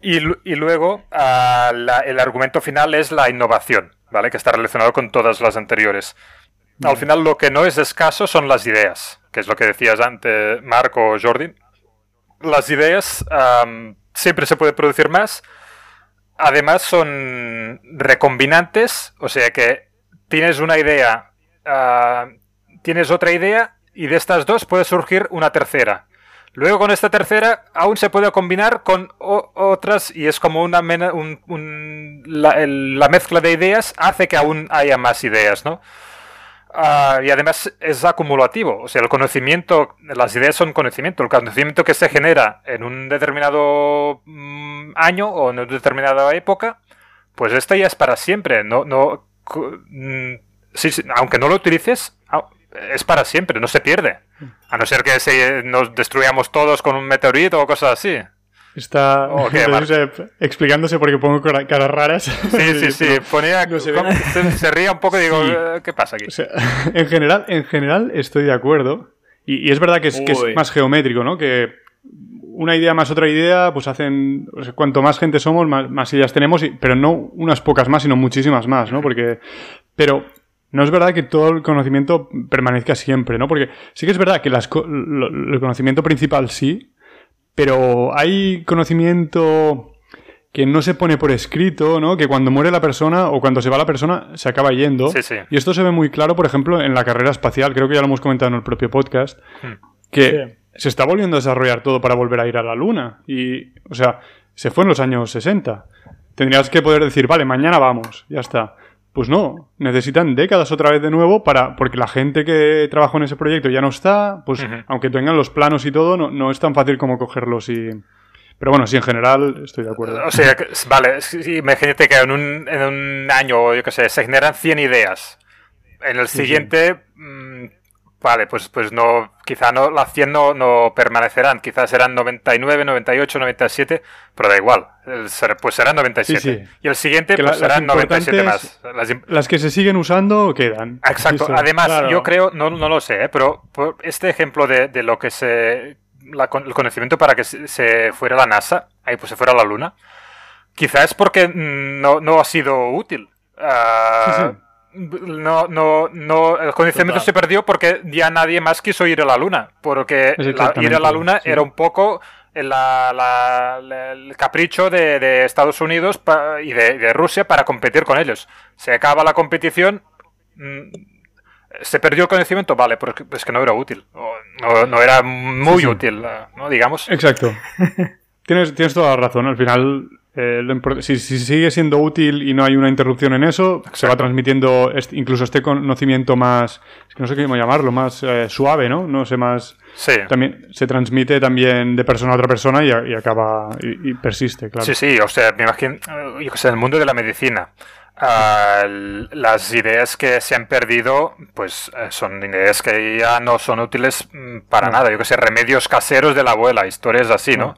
Y, lu- y luego ah, la- el argumento final es la innovación, ¿vale? Que está relacionado con todas las anteriores. Al final lo que no es escaso son las ideas, que es lo que decías antes Marco o Jordi. Las ideas siempre se puede producir más. Además son recombinantes, o sea que tienes una idea, ah, tienes otra idea y de estas dos puede surgir una tercera. Luego con esta tercera aún se puede combinar con otras y es como una un- un- la, el- la mezcla de ideas hace que aún haya más ideas, ¿no? Ah, y además es acumulativo, o sea, el conocimiento, las ideas son conocimiento, el conocimiento que se genera en un determinado mm, año o en una determinada época, pues este ya es para siempre, no, no, mm, sí, sí, aunque no lo utilices, es para siempre, no se pierde, a no ser que se, nos destruyamos todos con un meteorito o cosas así. Está eh, explicándose porque pongo cara- caras raras. Sí, sí, sí, ponía, No se se, se ría un poco y digo, Sí. "Eh, ¿qué pasa aquí? O sea, en general, en general estoy de acuerdo. Y, y es verdad que es, que es Uy. más geométrico, ¿no? Que una idea más otra idea, pues hacen. o sea, cuanto más gente somos, más, más ideas tenemos, y- pero no unas pocas más, sino muchísimas más, ¿no? Porque. Pero no es verdad que todo el conocimiento permanezca siempre, ¿no? Porque sí que es verdad que las el conocimiento principal sí, pero hay conocimiento que no se pone por escrito, ¿no? Que cuando muere la persona o cuando se va la persona se acaba yendo. Sí, sí. Y esto se ve muy claro, por ejemplo, en la carrera espacial, creo que ya lo hemos comentado en el propio podcast, Hmm. que se está volviendo a desarrollar todo para volver a ir a la Luna. Y, o sea, se fue en los años 60. Tendrías que poder decir, vale, mañana vamos, ya está. Pues no, necesitan décadas otra vez de nuevo para. porque la gente que trabajó en ese proyecto ya no está. Pues aunque tengan los planos y todo, no, no es tan fácil como cogerlos y. Pero bueno, sí, en general estoy de acuerdo. O sea, vale, sí, imagínate que en un, en un año, yo qué sé, se generan 100 ideas. En el siguiente, mm, vale, pues, pues no, quizá no, las 100 no, no permanecerán, quizás serán 99, 98, 97, pero da igual, el pues serán 97. Sí, sí. Y el siguiente, Que pues la- serán 97 más. Las que se siguen usando quedan. Exacto. Además, Claro. yo creo, no, no lo sé, ¿eh? pero por este ejemplo de, de lo que se. la el conocimiento para que se, se fuera la NASA, ahí pues se fuera a la Luna, quizás es porque mm, no, no ha sido útil. Ah, No, no, no, el conocimiento Total. se perdió porque ya nadie más quiso ir a la Luna, porque la- ir a la Luna sí. era un poco la- el capricho de, de Estados Unidos pa- y de, de Rusia para competir con ellos. Se acaba la competición, mm, se perdió el conocimiento, vale, pero es que- es que no era útil, o no, no era muy Sí, sí. útil, ¿no? digamos. Exacto. tienes, tienes toda la razón. Al final, eh, lo si, si sigue siendo útil y no hay una interrupción en eso, se va transmitiendo este- incluso este conocimiento más, es que no sé cómo llamarlo, más eh, suave, ¿no? No sé, más... Sí. También se transmite también de persona a otra persona y, y acaba y, y persiste, claro. Sí, sí, o sea, me imagino, yo que sé, en el mundo de la medicina, las ideas que se han perdido, pues eh, son ideas que ya no son útiles mm, para No. nada. Yo que sé, remedios caseros de la abuela, historias así, ¿no? No.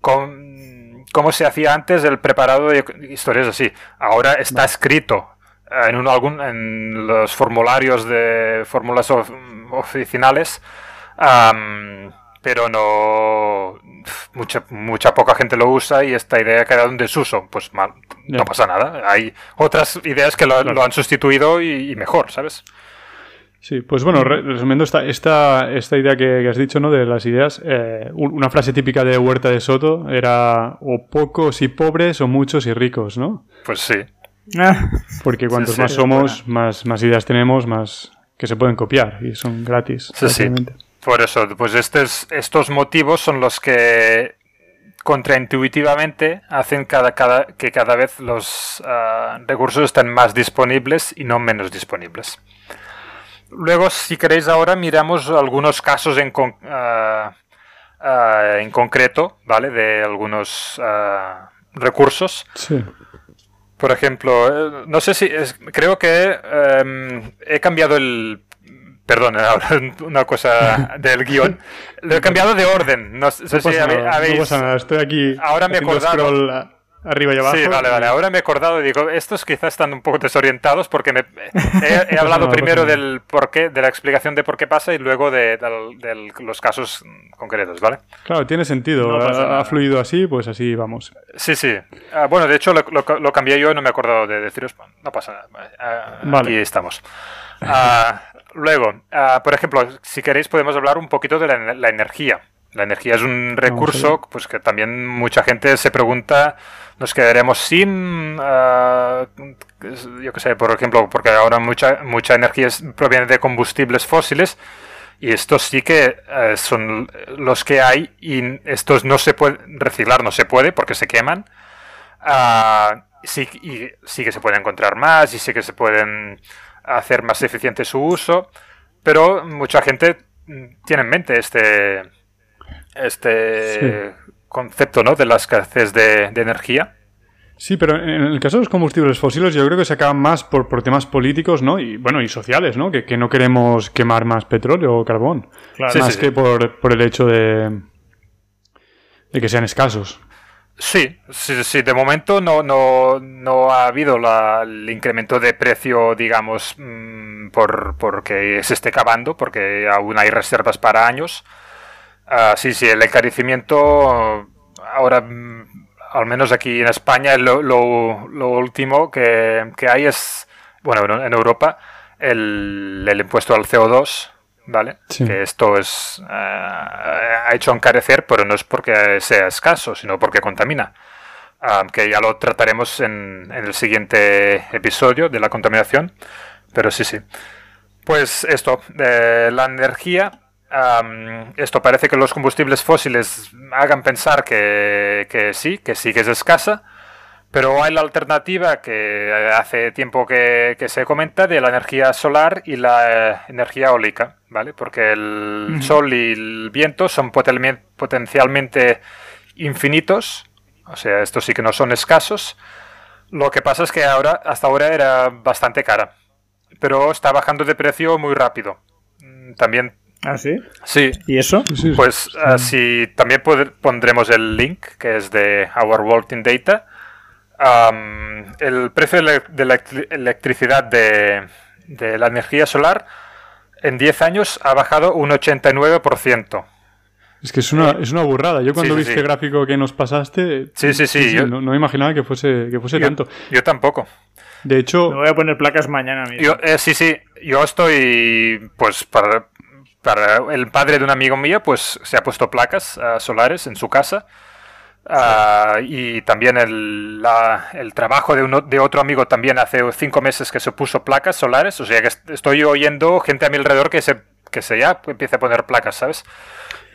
Con, cómo se hacía antes el preparado de historias así. Ahora está escrito en, un, algún, en los formularios de fórmulas of- oficinales, pero no mucha, mucha poca gente lo usa y esta idea ha quedado en desuso. Pues mal, no pasa nada. Hay otras ideas que lo, Claro. lo han sustituido y, y mejor, ¿sabes? Sí, pues bueno, re- resumiendo esta, esta, esta idea que, que has dicho, ¿no? De las ideas, eh, un- una frase típica de Huerta de Soto era o pocos y pobres o muchos y ricos, ¿no? Pues sí. Ah, Porque cuantos sí, más somos, más, más ideas tenemos, más que se pueden copiar y son gratis. Sí, sí. Por eso, pues estos, estos motivos son los que contraintuitivamente hacen cada, cada, que cada vez los ah, recursos estén más disponibles y no menos disponibles. Luego, si queréis ahora, miramos algunos casos en, con- ah, ah, en concreto, ¿vale? De algunos ah, recursos. Sí. Por ejemplo, no sé si es- creo que he cambiado el perdón, ahora una cosa del guion. Lo he cambiado de orden. No sé No si nada, no habéis pasa nada, estoy aquí Ahora me he acordado. Arriba y abajo. Sí, vale, vale. Ahora me he acordado y digo, estos quizás están un poco desorientados porque me, he, he hablado primero nada. del por qué, de la explicación de por qué pasa y luego de, los casos concretos, ¿vale? Claro, tiene sentido. No ha, ha fluido así, pues así vamos. Sí, sí. Ah, bueno, de hecho lo, lo- lo cambié yo y no me he acordado de deciros. No pasa nada. Ah, Vale. Aquí estamos. Ah, luego, por ejemplo, si queréis podemos hablar un poquito de la, la energía. La energía es un recurso pues que también mucha gente se pregunta, ¿nos quedaremos sin? ah, yo qué sé, por ejemplo, porque ahora mucha, mucha energía es- proviene de combustibles fósiles y estos sí que eh, son los que hay y estos no se pueden reciclar, no se puede porque se queman. Ah, sí, y sí que se puede encontrar más y sí que se pueden hacer más eficiente su uso, pero mucha gente mm, tiene en mente este, este concepto ¿no? de la escasez de, de energía. Sí, pero en el caso de los combustibles fósiles yo creo que se acaban más por, por temas políticos, ¿no? Y bueno, y sociales, ¿no? Que, que no queremos quemar más petróleo o carbón. Claro. Más sí, que por, por el hecho de, de que sean escasos. Sí, sí, sí, de momento no, no, no ha habido la- el incremento de precio, digamos, mm, por, porque se esté acabando, porque aún hay reservas para años. Ah, sí, sí, el encarecimiento ahora, mm, al menos aquí en España, lo, lo- lo último que, que hay es, bueno, en Europa, el, el impuesto al CO2, ¿vale? Sí. Que esto es eh, ha hecho encarecer, pero no es porque sea escaso, sino porque contamina. Ah, que ya lo trataremos en, en el siguiente episodio de la contaminación. Pero sí, sí. Pues esto, eh, la energía, esto parece que los combustibles fósiles hagan pensar que, que sí, que sí que es escasa, pero hay la alternativa que hace tiempo que, que se comenta de la energía solar y la eh, energía eólica, ¿vale? Porque el sol y el viento son potencialmente- potencialmente infinitos, o sea, estos sí que no son escasos. Lo que pasa es que ahora, hasta ahora era bastante cara, pero está bajando de precio muy rápido. Mm, También, ¿Ah, sí? sí, ¿Y eso? Sí, sí, pues así también pod- pondremos el link que es de Our World in Data. El precio de la electricidad de, de la energía solar en 10 años ha bajado un 89%. Es que es una, es una burrada. Yo cuando Sí, vi sí, este sí. gráfico que nos pasaste, Sí, sí, sí, yo- no, no me imaginaba que fuese, que fuese Yo, tanto. yo tampoco. De hecho, Me voy a poner placas mañana mismo. Yo, eh, sí, sí, yo estoy, pues, para, el padre de un amigo mío, pues, se ha puesto placas ah, solares en su casa. Ah, y también el, trabajo de, de otro amigo también hace cinco meses que se puso placas solares. O sea que est- estoy oyendo gente a mi alrededor que se, que se ya empieza a poner placas, ¿sabes?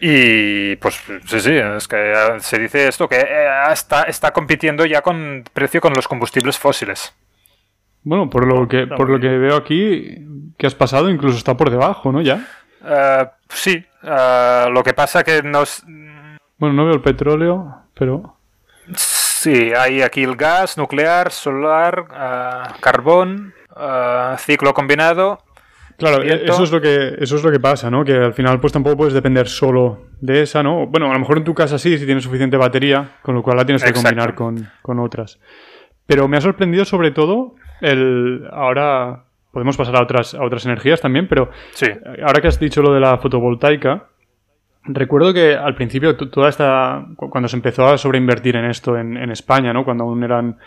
Y pues sí, sí, es que ah, se dice esto que eh, está, está compitiendo ya con precio con los combustibles fósiles. bueno, por lo que, está por lo que veo aquí, que has pasado, incluso está por debajo, ¿no? Ya. Ah, sí, ah, lo que pasa que nos... Bueno, no veo el petróleo, pero. Sí, hay aquí el gas, nuclear, solar, ah, carbón, ciclo combinado. Claro, Viento. eso es lo que eso es lo que pasa, ¿no? Que al final pues tampoco puedes depender solo de esa, ¿no? Bueno, a lo mejor en tu casa sí, si tienes suficiente batería, con lo cual la tienes que Exacto. combinar con, con otras. Pero me ha sorprendido sobre todo el ahora podemos pasar a otras a otras energías también, pero Sí, ahora que has dicho lo de la fotovoltaica, recuerdo que al principio toda esta cu- cuando se empezó a sobreinvertir en esto en, en España, ¿no? Cuando aún eran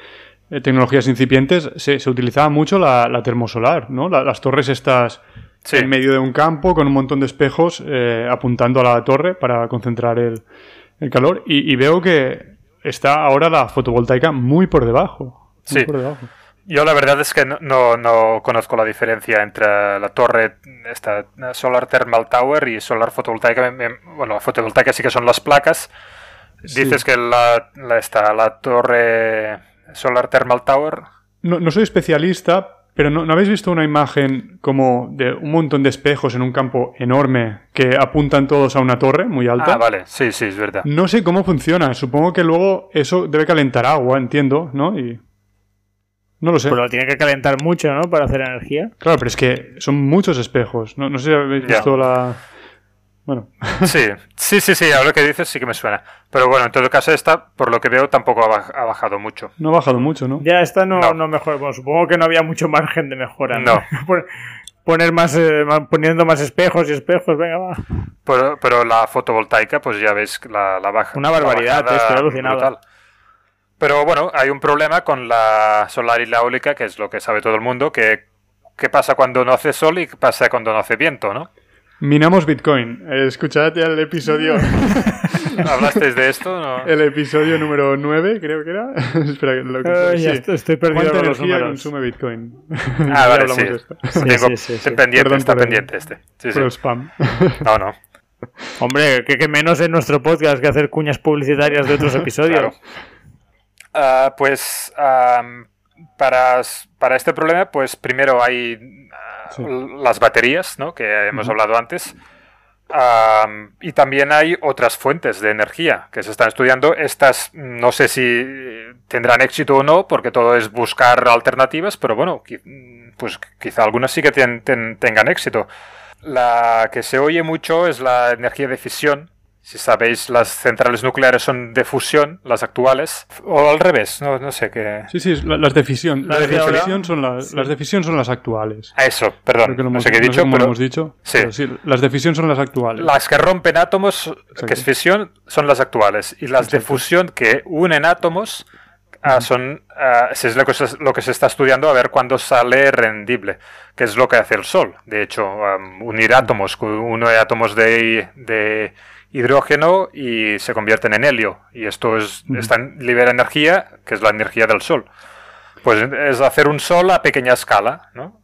eh, tecnologías incipientes, se, se utilizaba mucho la, la termosolar, ¿no? La- las torres estas sí. en medio de un campo con un montón de espejos eh, apuntando a la torre para concentrar el, el calor. Y, y veo que está ahora la fotovoltaica muy por debajo. Muy Sí. por debajo. Yo la verdad es que no, no, no conozco la diferencia entre la torre, esta Solar Thermal Tower y Solar Fotovoltaica. Bueno, la fotovoltaica sí que son las placas. Sí. Dices que la, la, esta, la torre Solar Thermal Tower... No, no soy especialista, pero no, ¿no habéis visto una imagen como de un montón de espejos en un campo enorme que apuntan todos a una torre muy alta? Ah, vale, sí, sí, es verdad. No sé cómo funciona. Supongo que luego eso debe calentar agua, entiendo, ¿no? Y no lo sé. Pero lo tiene que calentar mucho, ¿no? Para hacer energía. Claro, pero es que son muchos espejos. No, no sé si habéis Ya. visto la. Bueno, Sí, sí, sí, sí, ahora que dices sí que me suena. Pero bueno, en todo caso esta, por lo que veo, tampoco ha, baj- ha bajado mucho. no ha bajado mucho, ¿no? Ya esta no, No. no. mejora. Bueno, supongo que no había mucho margen de mejora. No. Pon- Poner más, eh, poniendo más espejos y espejos, venga, va. Pero, pero la fotovoltaica, pues ya ves que la, la baja. Una barbaridad, estoy alucinado. brutal. Pero bueno, hay un problema con la solar y la eólica, que es lo que sabe todo el mundo, que qué pasa cuando no hace sol y qué pasa cuando no hace viento, ¿no? Minamos Bitcoin. Escuchad ya el episodio. ¿Hablasteis de esto? No? el episodio número 9, creo que era. Espera, que lo Eh, ya sí. estoy, estoy perdido ¿Cuánta los energía números. consume Bitcoin? Ah, vale, sí. Sí, Tengo- sí, sí, sí. pendiente, Perdón está pendiente este. Sí, sí. Por el spam. No, no. Hombre, que, que menos en nuestro podcast que hacer cuñas publicitarias de otros episodios. Claro. Ah, pues para, para este problema, pues primero hay ah, Sí. las baterías, ¿no? Que hemos hablado antes. Y también hay otras fuentes de energía que se están estudiando. Estas no sé si tendrán éxito o no, porque todo es buscar alternativas, pero bueno, qui- pues quizá algunas sí que ten- ten- tengan éxito. La que se oye mucho es la energía de fisión. Si sabéis, las centrales nucleares son de fusión, las actuales. O al revés, no, no sé qué. Sí, sí, la- las de fisión. Las de fisión son las, las de fisión son las actuales. Ah, Eso, perdón, lo no hemos, sé qué he no sé dicho, pero hemos dicho. Sí. pero sí, las de fisión son las actuales. las que rompen átomos, que es fisión, son las actuales. Y las de fusión que unen átomos, ah, son, ah, es lo que, se, lo que se está estudiando a ver cuándo sale rendible, que es lo que hace el Sol. De hecho, unir átomos, uno de átomos de, de, hidrógeno y se convierten en helio. Y esto es, libera energía, que es la energía del Sol. Pues es hacer un Sol a pequeña escala, ¿no?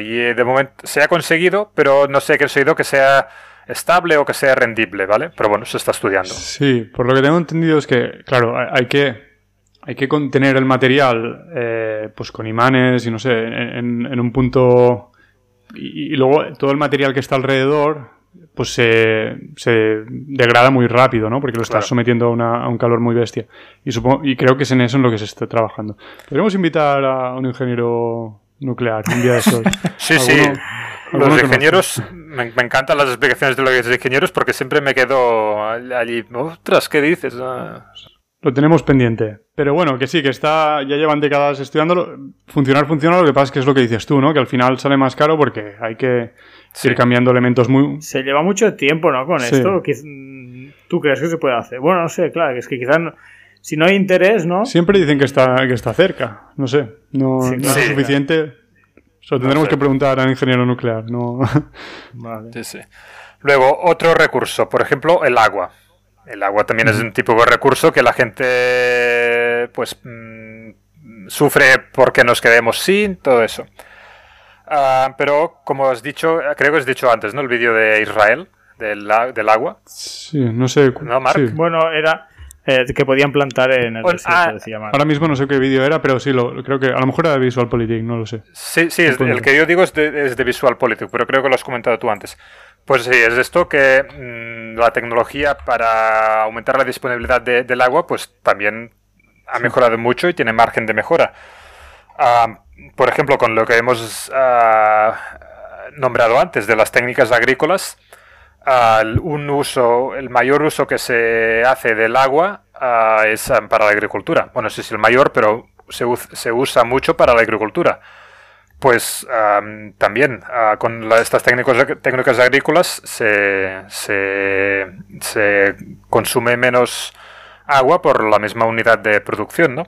y de momento se ha conseguido, pero no sé qué he oído que sea estable o que sea rendible, ¿vale? Pero bueno, se está estudiando. Sí, por lo que tengo entendido es que, claro, hay que, hay que contener el material eh, pues con imanes y no sé, en, un punto... Y, luego todo el material que está alrededor pues se, se degrada muy rápido, ¿no? Porque lo estás sometiendo a, un calor muy bestia. Y, supongo, y creo que es en eso en lo que se está trabajando. Podríamos invitar a un ingeniero nuclear un día de esos. sí, sí. Los ingenieros, me, encantan las explicaciones de los ingenieros porque siempre me quedo allí, ostras, ¿qué dices? Ah. Lo tenemos pendiente. Pero bueno, que sí, que está, ya llevan décadas estudiándolo. Funcionar funciona, lo que pasa es que es lo que dices tú, ¿no? Que al final sale más caro porque hay que ir cambiando elementos muy... Se lleva mucho tiempo, ¿no? Con esto. ¿Tú crees que se puede hacer? Bueno, no sé, claro, es que quizás... si no hay interés, ¿no? Siempre dicen que está, que está cerca. No sé. No, no es suficiente. O tendremos que preguntar al ingeniero nuclear, no. vale. sí, Luego, otro recurso, por ejemplo, el agua. El agua también es un tipo de recurso que la gente, pues, mm, sufre porque nos quedemos sin, todo eso. Ah, pero, como has dicho, creo que has dicho antes, ¿no? El vídeo de Israel, del, del agua. Sí, no sé. ¿No, Mark? Bueno, era eh, que podían plantar en el desierto, ah, decía Ahora mismo no sé qué vídeo era, pero sí, lo, creo que a lo mejor era de Visual no lo sé. Sí, sí, el que yo digo es de, es de Visual pero creo que lo has comentado tú antes. Pues sí, es esto que mm, la tecnología para aumentar la disponibilidad del agua, pues también ha mejorado mucho y tiene margen de mejora. Ah, por ejemplo, con lo que hemos ah, nombrado antes de las técnicas agrícolas, un uso, el mayor uso que se hace del agua ah, es ah, para la agricultura. Bueno, no sé si el mayor, pero se, usa mucho para la agricultura. Pues también ah, con estas técnicas agrícolas se, se, consume menos agua por la misma unidad de producción, ¿no?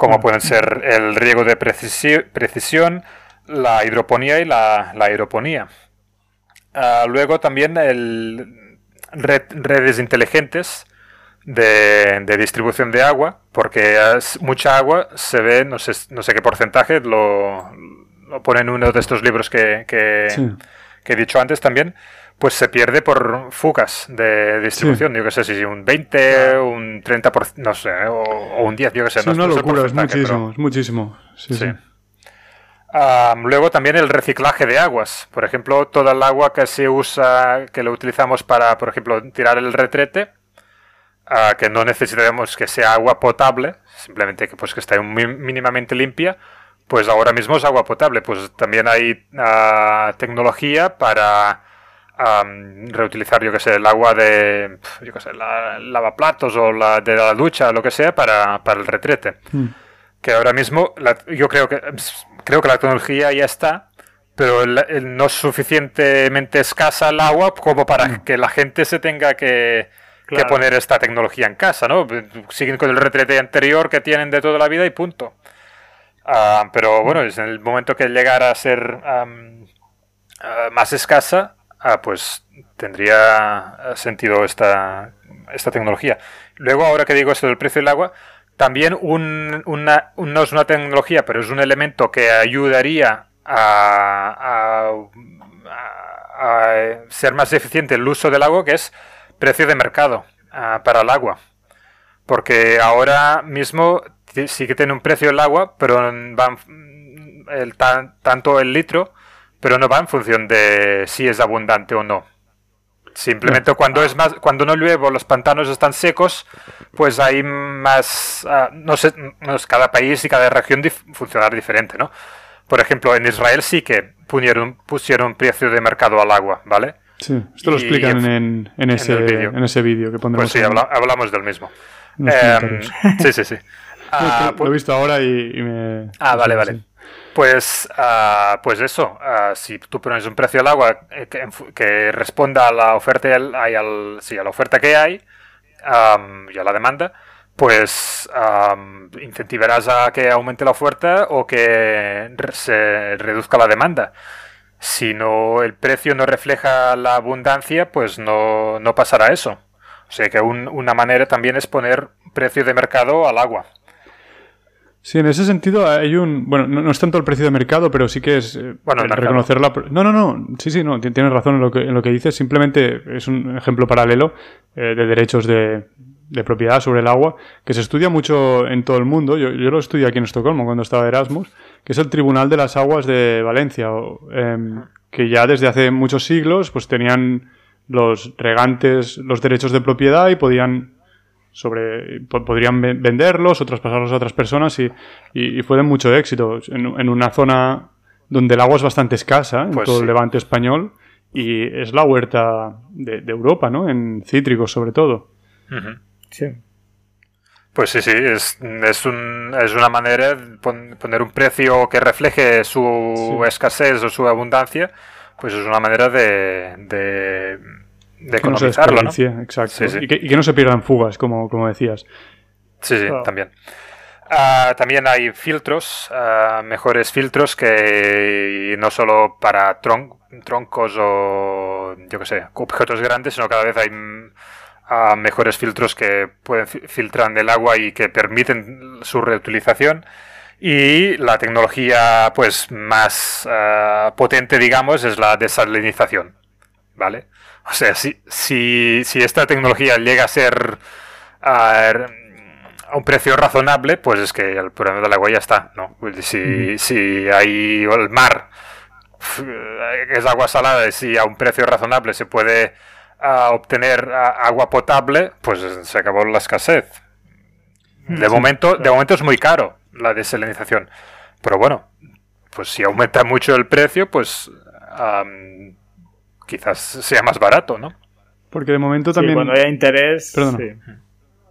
Como mm. pueden ser el riego de precisión, la hidroponía y la, la aeroponía. Ah, luego también el redes inteligentes de, distribución de agua, porque mucha agua se ve, no sé, no sé qué porcentaje, lo, lo pone en uno de estos libros que, que, he dicho antes también, pues se pierde por fugas de distribución. Yo que sé, si un 20, un 30%, no sé, o, un 10, yo que sé. Es una locura, es muchísimo, es muchísimo. sí. sí luego también el reciclaje de aguas. Por ejemplo, toda el agua que se usa, que lo utilizamos para, por ejemplo, tirar el retrete, ah, que no necesitamos que sea agua potable, simplemente que, pues, que esté mínimamente limpia, pues ahora mismo es agua potable. Pues también hay ah, tecnología para reutilizar, yo que sé, el agua de, yo que sé, la, lavaplatos o la de la ducha, lo que sea, para, el retrete. Hmm. Que ahora mismo, yo creo que creo que la tecnología ya está, pero no es suficientemente escasa el agua como para mm. que la gente se tenga que, poner esta tecnología en casa, ¿no? Siguen con el retrete anterior que tienen de toda la vida y punto. Ah, pero bueno, en el momento que llegara a ser ah, más escasa, ah, pues tendría sentido esta, esta tecnología. Luego, ahora que digo esto del precio del agua, también un, una, no es una tecnología, pero es un elemento que ayudaría a, ser más eficiente el uso del agua, que es precio de mercado para el agua. Porque ahora mismo sí que tiene un precio el agua, pero va el, tanto el litro, pero no va en función de si es abundante o no. Simplemente cuando es más, cuando no llueve los pantanos están secos, pues hay más, ah, no sé, cada país y cada región funcionar diferente, ¿no? Por ejemplo, en Israel sí que pusieron, pusieron precio de mercado al agua, ¿vale? Sí, esto lo explican en, en, ese, en ese vídeo que pondremos. Pues sí, hablamos del mismo. Em, sí, sí, sí. Ah, lo he pues visto ahora y, me... Ah, vale, vale. Pues, uh, pues eso, uh, si tú pones un precio al agua eh, que, responda a la oferta, al, al, sí, a la oferta que hay um, y a la demanda, pues incentivarás a que aumente la oferta o que se reduzca la demanda. Si no el precio no refleja la abundancia, pues no, no pasará eso. O sea que una manera también es poner precio de mercado al agua. Sí, en ese sentido hay un... Bueno, no, es tanto el precio de mercado, pero sí que es eh, bueno, reconocer la... No, no, no. Sí, sí, no. Tienes razón en lo que, en lo que dices. Simplemente es un ejemplo paralelo eh, de derechos de, de, propiedad sobre el agua que se estudia mucho en todo el mundo. Yo, yo, lo estudié aquí en Estocolmo cuando estaba Erasmus, que es el Tribunal de las Aguas de Valencia, em, que ya desde hace muchos siglos pues tenían los regantes los derechos de propiedad y podían sobre podrían venderlos o traspasarlos a otras personas y, y, fue de mucho éxito en, una zona donde el agua es bastante escasa en pues todo el levante español y es la huerta de, Europa, ¿no? En cítricos sobre todo. Sí. Pues sí, sí, es, es, un, es una manera de poner un precio que refleje su escasez o su abundancia, pues es una manera de de economizarlo, ¿no? Exacto. Y, que, no se pierdan fugas, como, como decías. Sí, sí, también. Ah, también hay filtros, ah, mejores filtros que no solo para troncos o, yo qué sé, objetos grandes, sino cada vez hay ah, mejores filtros que pueden filtrar el agua y que permiten su reutilización. Y la tecnología pues más potente, digamos, es la desalinización. ¿Vale? O sea, si, si, si esta tecnología llega a ser a, un precio razonable, pues es que el problema del agua ya está, ¿no? Pues si, si hay el mar, es agua salada, y si a un precio razonable se puede obtener agua potable, pues se acabó la escasez. De, momento, de momento es muy caro la desalinización. Pero bueno, pues si aumenta mucho el precio, pues quizás sea más barato, ¿no? Porque de momento también... cuando haya interés...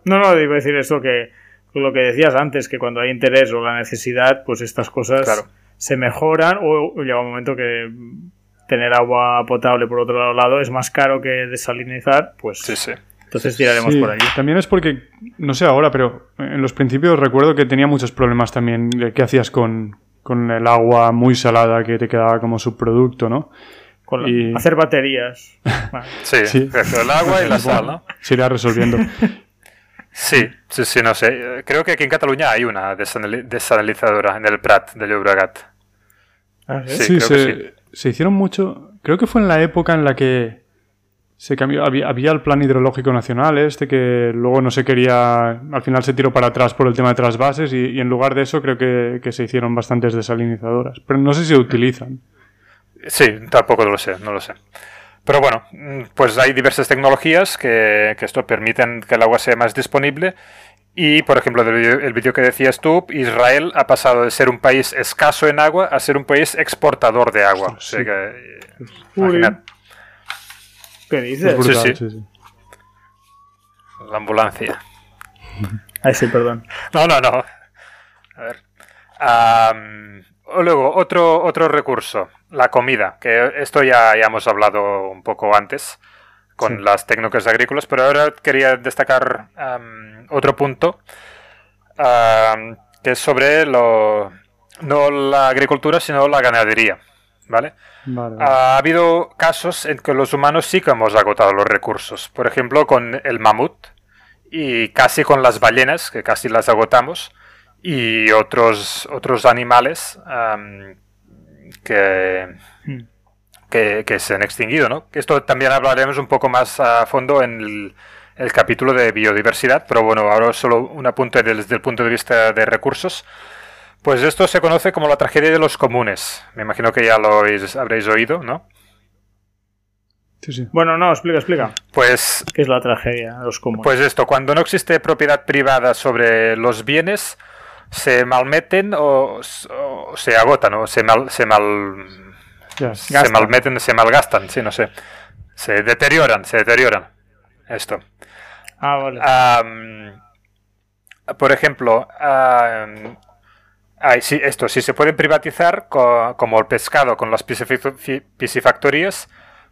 No, no, iba a decir eso que lo que decías antes, que cuando hay interés o la necesidad, pues estas cosas se mejoran o llega un momento que tener agua potable por otro lado es más caro que desalinizar, pues sí, sí. entonces tiraremos por allí. También es porque, no sé ahora, pero en los principios recuerdo que tenía muchos problemas también de qué hacías con, con el agua muy salada que te quedaba como subproducto, ¿no? Hacer baterías. Sí, sí, el agua y la sal, ¿no? Se irá resolviendo. Sí, sí, sí, no sé. Creo que aquí en Cataluña hay una desanalizadora en el Prat de Llobregat. ¿Ah, sí, se, se, hicieron mucho. Creo que fue en la época en la que se cambió. Había, el plan hidrológico nacional, este que luego no se quería. Al final se tiró para atrás por el tema de trasvases y, y en lugar de eso creo que, que, se hicieron bastantes desalinizadoras. Pero no sé si se utilizan. Sí, tampoco lo sé, no lo sé. Pero bueno, mm, pues hay diversas tecnologías que, esto permiten que el agua sea más disponible. Y, por ejemplo, el vídeo que decías tú, Israel ha pasado de ser un país escaso en agua a ser un país exportador de agua. ¿Qué dices? sí, sí. La ambulancia. Ay, sí, perdón. No, no, no. A ver. luego, otro, otro recurso la comida, que esto ya, ya hemos hablado un poco antes con las técnicas agrícolas, pero ahora quería destacar otro punto, que es sobre lo, no la agricultura, sino la ganadería. ¿vale? Ha habido casos en que los humanos sí que hemos agotado los recursos. Por ejemplo, con el mamut y casi con las ballenas, que casi las agotamos, y otros, otros animales. Que, que, se han extinguido, ¿no? Esto también hablaremos un poco más a fondo en el, capítulo de biodiversidad, pero bueno, ahora solo un apunte desde el punto de vista de recursos. Pues esto se conoce como la tragedia de los comunes. Me imagino que ya lo habréis oído, ¿no? Sí, sí. Bueno, no, explica, explica. Pues. ¿Qué es la tragedia de los comunes? Pues esto, cuando no existe propiedad privada sobre los bienes, se malmeten o, se agotan o se mal, se mal se malmeten, se malgastan, sí, no sé. Se deterioran, se deterioran. Esto. Ah, vale. por ejemplo, esto, si se pueden privatizar como el pescado con las piscifactorías,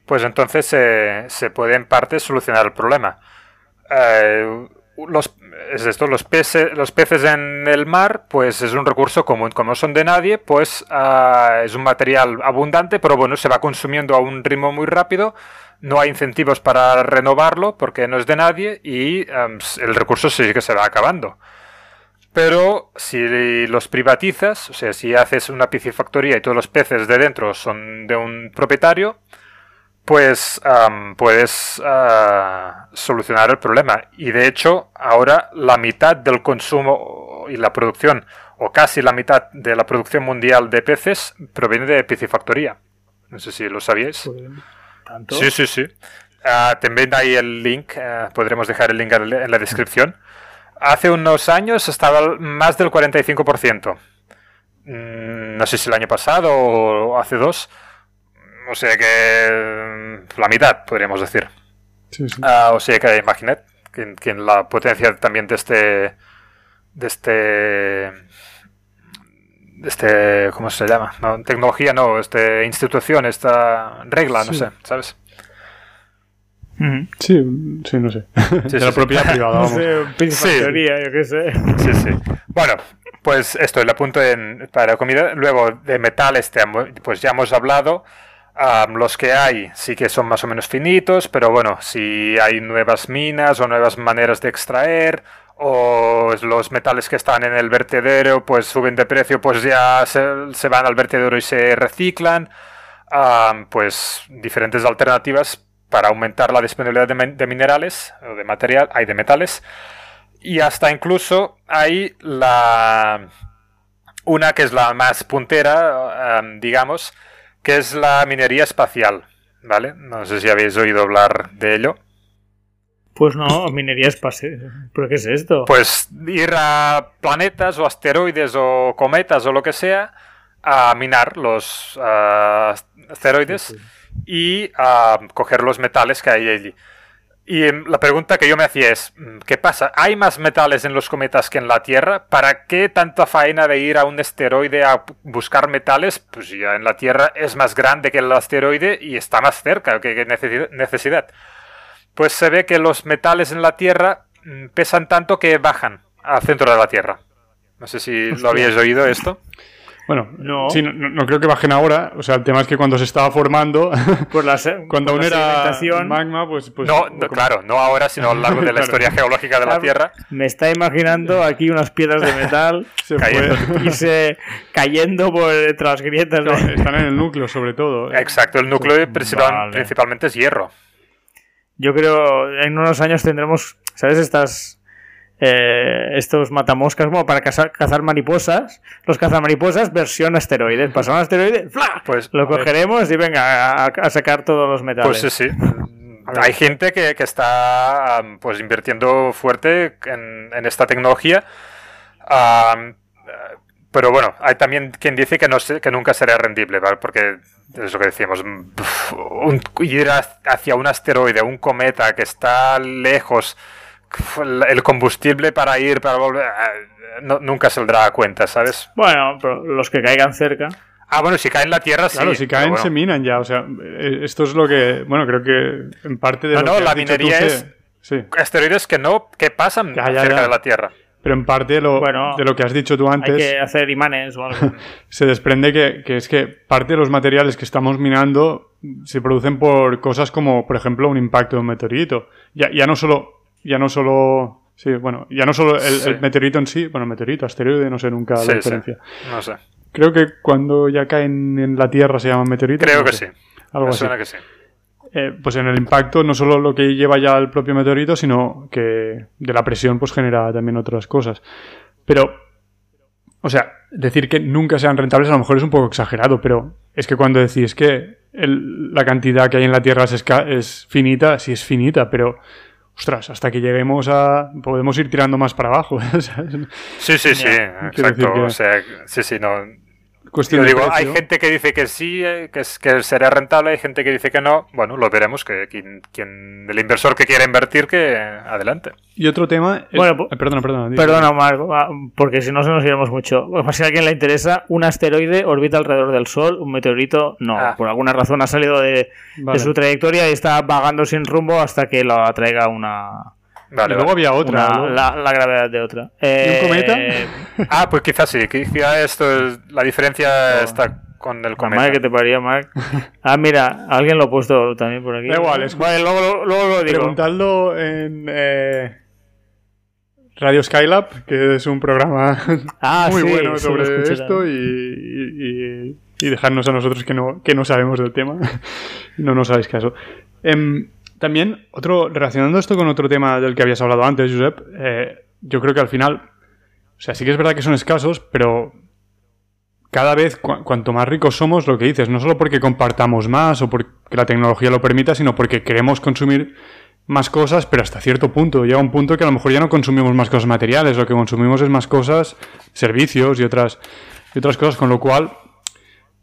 pues entonces se puede en parte solucionar el problema. Eh, los, es esto, los, peces, los peces en el mar, pues es un recurso común. Como son de nadie, pues ah, es un material abundante, pero bueno, se va consumiendo a un ritmo muy rápido. No hay incentivos para renovarlo porque no es de nadie y el recurso sí que se va acabando. Pero si los privatizas, o sea, si haces una piscifactoría y todos los peces de dentro son de un propietario, pues puedes ah, solucionar el problema. Y de hecho, ahora la mitad del consumo y la producción, o casi la mitad de la producción mundial de peces, proviene de piscifactoría. No sé si lo sabíais. ¿Tanto? Sí, sí, sí. Ah, también hay el link, ah, podremos dejar el link en la descripción. Hace unos años estaba más del 45%. Mm, no sé si el año pasado o hace dos o sea que mm, la mitad, podríamos decir. Sí, sí. Ah, o sea que imaginad que, que la potencia también de este. de este. de este. ¿cómo se llama? No, tecnología no, este institución, esta regla, no sé, ¿sabes? Sí, sí, no sé. Sí, de la sí, propiedad privada, No vamos. sé, piscifactoría, yo qué sé. Sí, sí. Bueno, pues esto, el apunto en, para comida. Luego, de metales, te hemo- pues ya hemos hablado. Los que hay sí que son más o menos finitos, pero bueno, si hay nuevas minas o nuevas maneras de extraer, o los metales que están en el vertedero, pues suben de precio, pues ya se, van al vertedero y se reciclan. Pues diferentes alternativas para aumentar la disponibilidad de, min- de minerales o de material, hay de metales. Y hasta incluso hay la una que es la más puntera, digamos, que es la minería espacial, ¿vale? No sé si habéis oído hablar de ello. Pues no, minería espacial. ¿Pero qué es esto? Pues ir a planetas o asteroides o cometas o lo que sea a minar los ah, asteroides y a coger los metales que hay allí. Y em, la pregunta que yo me hacía es, mm, ¿qué pasa? ¿Hay más metales en los cometas que en la Tierra? ¿Para qué tanta faena de ir a un asteroide a buscar metales? Pues ya en la Tierra es más grande que el asteroide y está más cerca necesi- necesidad. Pues se ve que los metales en la Tierra mm, pesan tanto que bajan al centro de la Tierra. No sé si lo habíais oído esto. Bueno, No. sí, no, creo que bajen ahora. O sea, el tema es que cuando se estaba formando, Por la, se- cuando por aún la era sedimentación, magma, pues... pues no, claro, no ahora, sino a lo largo de la Claro. historia geológica de la. Tierra. Me está imaginando aquí unas piedras de metal se Cayendo. fue. irse cayendo por entre las grietas. De- están en el núcleo, sobre todo. Exacto, el núcleo principal- Vale. principalmente es hierro. Yo creo en unos años tendremos, ¿sabes? Estas eh, estos matamoscas como para cazar, cazar mariposas, los cazamariposas versión asteroides. Pasa un asteroide, ¡fla! Pues, Lo cogeremos y venga a, a sacar todos los metales. pues sí, sí. Hay gente que, que está am, pues invirtiendo fuerte en, en esta tecnología. Eh, pero bueno, hay también quien dice que, no que nunca será rendible, ¿vale? Porque es lo que decíamos, un- ir ha- hacia un asteroide, un cometa que está lejos, el combustible para ir, para volver, eh, no- nunca saldrá a cuenta, ¿sabes? Bueno, pero los que caigan cerca. Ah, bueno, si cae en la Tierra, sí. Claro, si caen bueno. se minan ya. O sea, eh, esto es lo que... Bueno, creo que en parte de No, lo no, que la minería es- Sí, asteroides que no, que pasan Ya, ya, cerca ya. de la Tierra. pero en parte lo, Bueno, de lo que has dicho tú Hay antes... que hacer imanes o algo. se desprende que, que es que parte de los materiales que estamos minando se producen por cosas como, por ejemplo, un impacto de un meteorito. Ya, ya no solo, ya no solo, sí, bueno, ya no solo el, Sí. el meteorito en sí, bueno, meteorito, asteroide, no sé nunca Sí, la sí. diferencia. No sé. Creo que cuando ya caen en la Tierra se llaman meteoritos. Creo no que sé, sí. Algo Me así. suena que sí. Eh, pues en el impacto no solo lo que lleva ya el propio meteorito, sino que de la presión pues genera también otras cosas. Pero, o sea, decir que nunca sean rentables a lo mejor es un poco exagerado, pero es que cuando decís que el- la cantidad que hay en la Tierra es finita, sí es finita, pero, ostras, hasta que lleguemos a... podemos ir tirando más para abajo. ¿sabes? Sí, sí, sí, exacto. que- O sea, sí, sí, no. Cuestión Yo de digo, hay gente que dice que sí, eh, que, es, que será rentable, hay gente que dice que no. Bueno, lo veremos, que quien, quien- el inversor que quiera invertir, que adelante. Y otro tema... es- Bueno, eh, perdona, perdona. Perdona, Marco, porque si no se nos iremos mucho. Pues, si a alguien le interesa, un asteroide orbita alrededor del Sol, un meteorito no. Ah. Por alguna razón ha salido de, de su trayectoria y está vagando sin rumbo hasta que lo atraiga una, Vale, y luego vale. había otra. Una- ¿no? la, la gravedad de otra. ¿Y un cometa? Eh, Ah, pues quizás sí, quizás esto es- la diferencia está con el cometa. madre que te paría, Mark. Ah, mira, alguien lo ha puesto también por aquí. Da igual, es- Vale, luego, luego- lo digo. Preguntadlo en eh, Radio Skylab, que es un programa Ah, muy sí, bueno sobre escuché esto y, y- y dejarnos a nosotros que no, que no sabemos del tema. no nos hagáis caso. También, otro, relacionando esto con otro tema del que habías hablado antes, Josep, eh, yo creo que al final, o sea, sí que es verdad que son escasos, pero cada vez cu- cuanto más ricos somos, lo que dices, no solo porque compartamos más o porque la tecnología lo permita, sino porque queremos consumir más cosas, pero hasta cierto punto. Llega un punto que a lo mejor ya no consumimos más cosas materiales, lo que consumimos es más cosas, servicios y otras, y otras cosas, con lo cual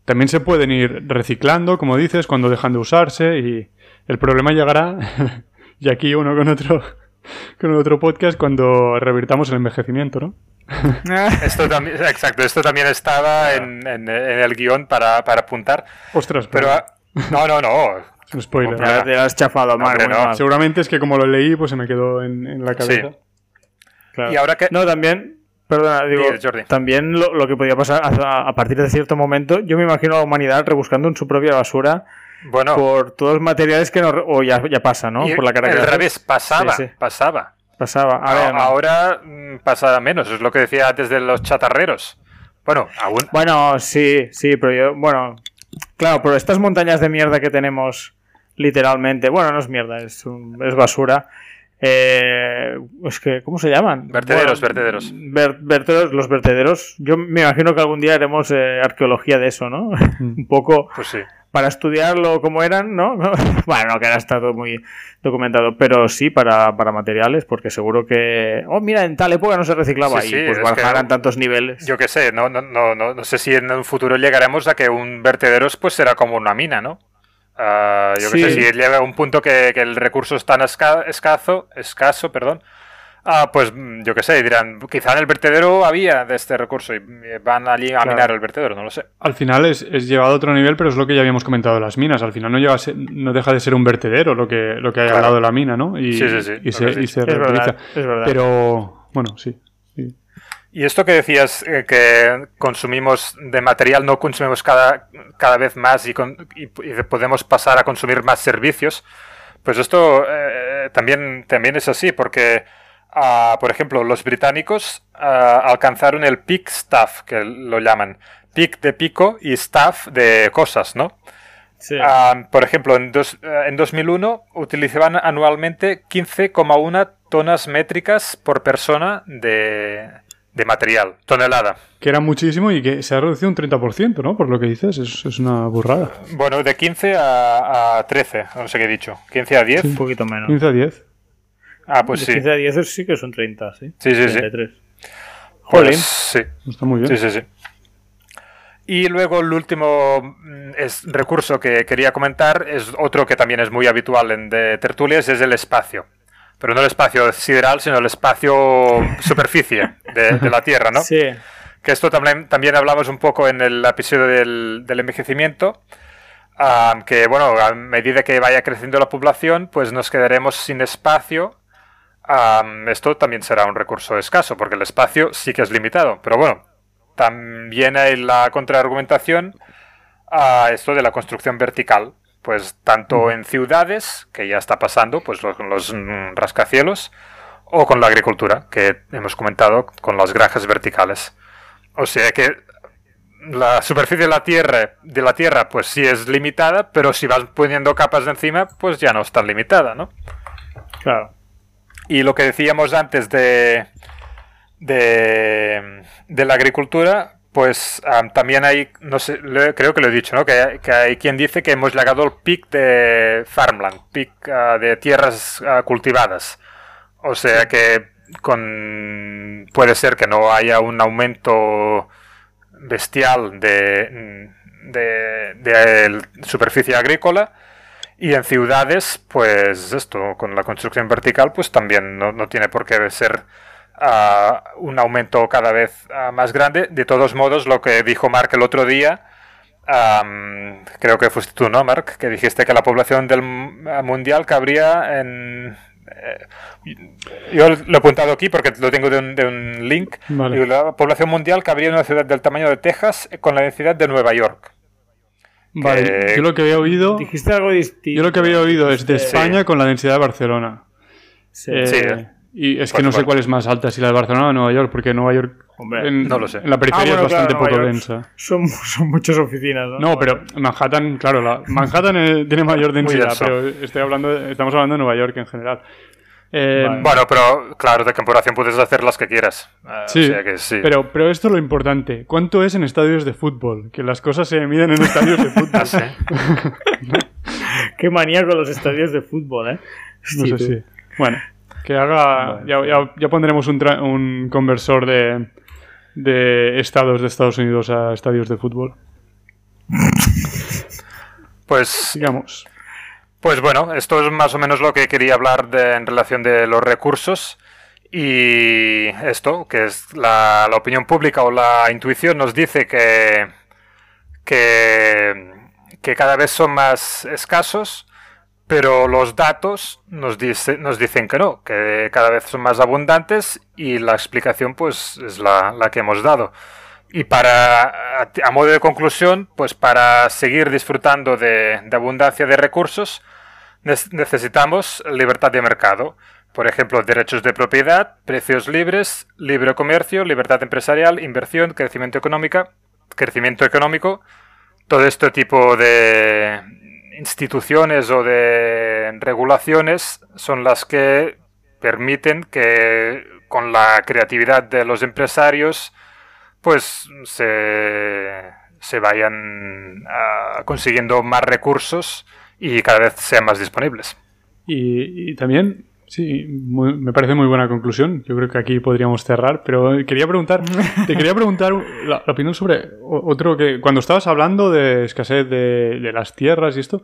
también se pueden ir reciclando, como dices, cuando dejan de usarse y el problema llegará, y aquí uno con otro, con otro podcast, cuando revirtamos el envejecimiento, ¿no? Esto también, exacto, esto también estaba en, en- en el guion para, para apuntar. Ostras, Pero pero no, no, no. es un spoiler. Te has chafado. Hombre, no. mal. Seguramente es que como lo leí, pues se me quedó en, en la cabeza. Claro. Y ahora que... No, también, perdona, digo, Jordi. también lo, lo que podía pasar a, a partir de cierto momento, yo me imagino a la humanidad rebuscando en su propia basura Bueno, por todos los materiales que no, o ya, ya pasa, ¿no? y Por la cara al revés, pasaba, Sí, sí. pasaba. pasaba. Ahora, A- no. Ahora mm, pasa menos, es lo que decía antes de los chatarreros. Bueno, aún... Bueno, sí, sí, pero yo, bueno, claro, pero estas montañas de mierda que tenemos, literalmente, bueno, no es mierda, es, un- es basura. Eh, es que, ¿cómo se llaman? Vertederos, Bueno, vertederos. ver- vertederos, los vertederos. Yo me imagino que algún día haremos eh, arqueología de eso, ¿no? un poco Pues sí. Para estudiarlo como eran, ¿no? bueno, no, que ahora está todo muy documentado, pero sí para, para materiales, porque seguro que, oh, mira, en tal época no se reciclaba Sí, y sí, pues que- bajarán tantos niveles. Yo qué sé, no, no, no, no, no sé si en un futuro llegaremos a que un vertedero pues será como una mina, ¿no? Ah, yo qué Sí. sé, si llega a un punto que, que el recurso es tan esca- escaso, escaso, perdón, ah, pues mm, yo qué sé, dirán, quizá en el vertedero había de este recurso y eh, van allí a Claro. minar el vertedero, no lo sé. Al final es, es llevado a otro nivel, pero es lo que ya habíamos comentado de las minas. Al final no, llega a ser- no deja de ser un vertedero lo que, lo que hay Claro. al lado de la mina, ¿no? Y, Sí, sí, sí, y se, y se Es verdad, reutiliza. es verdad. Pero, bueno, sí. sí. Y esto que decías, eh, que consumimos de material, no consumimos cada, cada vez más y, con- y- y podemos pasar a consumir más servicios, pues esto eh, también, también es así, porque, ah, por ejemplo, los británicos ah, alcanzaron el peak staff, que lo llaman, peak de pico y staff de cosas, ¿no? Sí. Ah, por ejemplo, en, dos- eh, en 2001 utilizaban anualmente 15,1 tonas métricas por persona de, de material, tonelada. Que era muchísimo y que se ha reducido un 30%, ¿no? Por lo que dices, es, es una burrada. Bueno, de 15 a, a 13, no sé qué he dicho. 15 a 10. un poquito menos. 15 a 10. Ah, pues de sí. 15 a 10 sí que son 30, sí. Sí, sí, sí. 33. Pues Jolín. sí. Está muy bien. Sí, sí, sí. Y luego el último mm, es, recurso que quería comentar es otro que también es muy habitual en de tertulias, es el espacio. Pero no el espacio sideral, sino el espacio superficie de, de la Tierra, ¿no? Sí. Que esto también, también hablamos un poco en el episodio del, del envejecimiento. que bueno, a medida que vaya creciendo la población, pues nos quedaremos sin espacio. Esto también será un recurso escaso, porque el espacio sí que es limitado. Pero bueno, también hay la contraargumentación a esto de la construcción vertical. Pues tanto en ciudades, que ya está pasando, pues los, los mm, rascacielos, o con la agricultura, que hemos comentado con las granjas verticales. O sea que la superficie de la tierra, de la tierra, pues sí es limitada, pero si vas poniendo capas de encima, pues ya no es tan limitada, ¿no? Claro. Y lo que decíamos antes de, de, de la agricultura, pues am, también hay, no sé, creo que lo he dicho, ¿no? Que, hay- que hay quien dice que hemos llegado al pic de farmland, pic ah, de tierras ah, cultivadas. O sea que con, puede ser que no haya un aumento bestial de, de, de superficie agrícola, y en ciudades, pues esto, con la construcción vertical, pues también no, no tiene por qué ser ah, un aumento cada vez ah, más grande. De todos modos, lo que dijo Mark el otro día, am, creo que fuiste tú, ¿no, Mark? Que dijiste que la población del mu- mundial cabría en eh, yo lo he apuntado aquí porque lo tengo de un, de un link. Vale. La población mundial cabría en una ciudad del tamaño de Texas con la densidad de Nueva York. Vale, Que- yo lo que había oído, Dijiste algo distinto. yo lo que había oído es de España con la densidad de Barcelona. Sí. Eh, Sí, eh. Y es que Pues no sé cuál es más alta, si la de Barcelona o Nueva York, porque Nueva York Hombre, en, no lo sé. en la periferia Ah, bueno, es bastante claro, poco York densa. Son, son muchas oficinas, ¿no? No, pero Manhattan, claro, la, Manhattan eh, tiene mayor densidad, pero estoy hablando, estamos hablando de Nueva York en general. Eh, Vale. Bueno, pero claro, de comparación puedes hacer las que quieras. Eh, Sí, o sea que sí. Pero, pero esto es lo importante. ¿Cuánto es en estadios de fútbol? Que las cosas se miden en estadios de fútbol. Ah, sí. Qué manía con los estadios de fútbol, ¿eh? No sé si. Bueno, que haga. Vale, ya, ya- ya pondremos un, tra- un conversor de, de estados de Estados Unidos a estadios de fútbol. Pues, Sigamos. Pues bueno, esto es más o menos lo que quería hablar de- en relación de los recursos. Y esto, que es la, opinión pública o la intuición, nos dice que, que, cada vez son más escasos, pero los datos nos, dice, nos dicen que no, que cada vez son más abundantes y la explicación pues es la, la que hemos dado. Y para, a, modo de conclusión, pues para seguir disfrutando de abundancia de recursos, necesitamos libertad de mercado. Por ejemplo, derechos de propiedad, precios libres, libre comercio, libertad empresarial, inversión, crecimiento económica, crecimiento económico. Todo este tipo de instituciones o de regulaciones son las que permiten que con la creatividad de los empresarios pues se, se vayan ah, consiguiendo más recursos y cada vez sean más disponibles. Y, y también, sí, muy- me parece muy buena conclusión. Yo creo que aquí podríamos cerrar, pero quería preguntar, te quería preguntar la, la opinión sobre otro que cuando estabas hablando de escasez de, de las tierras y esto,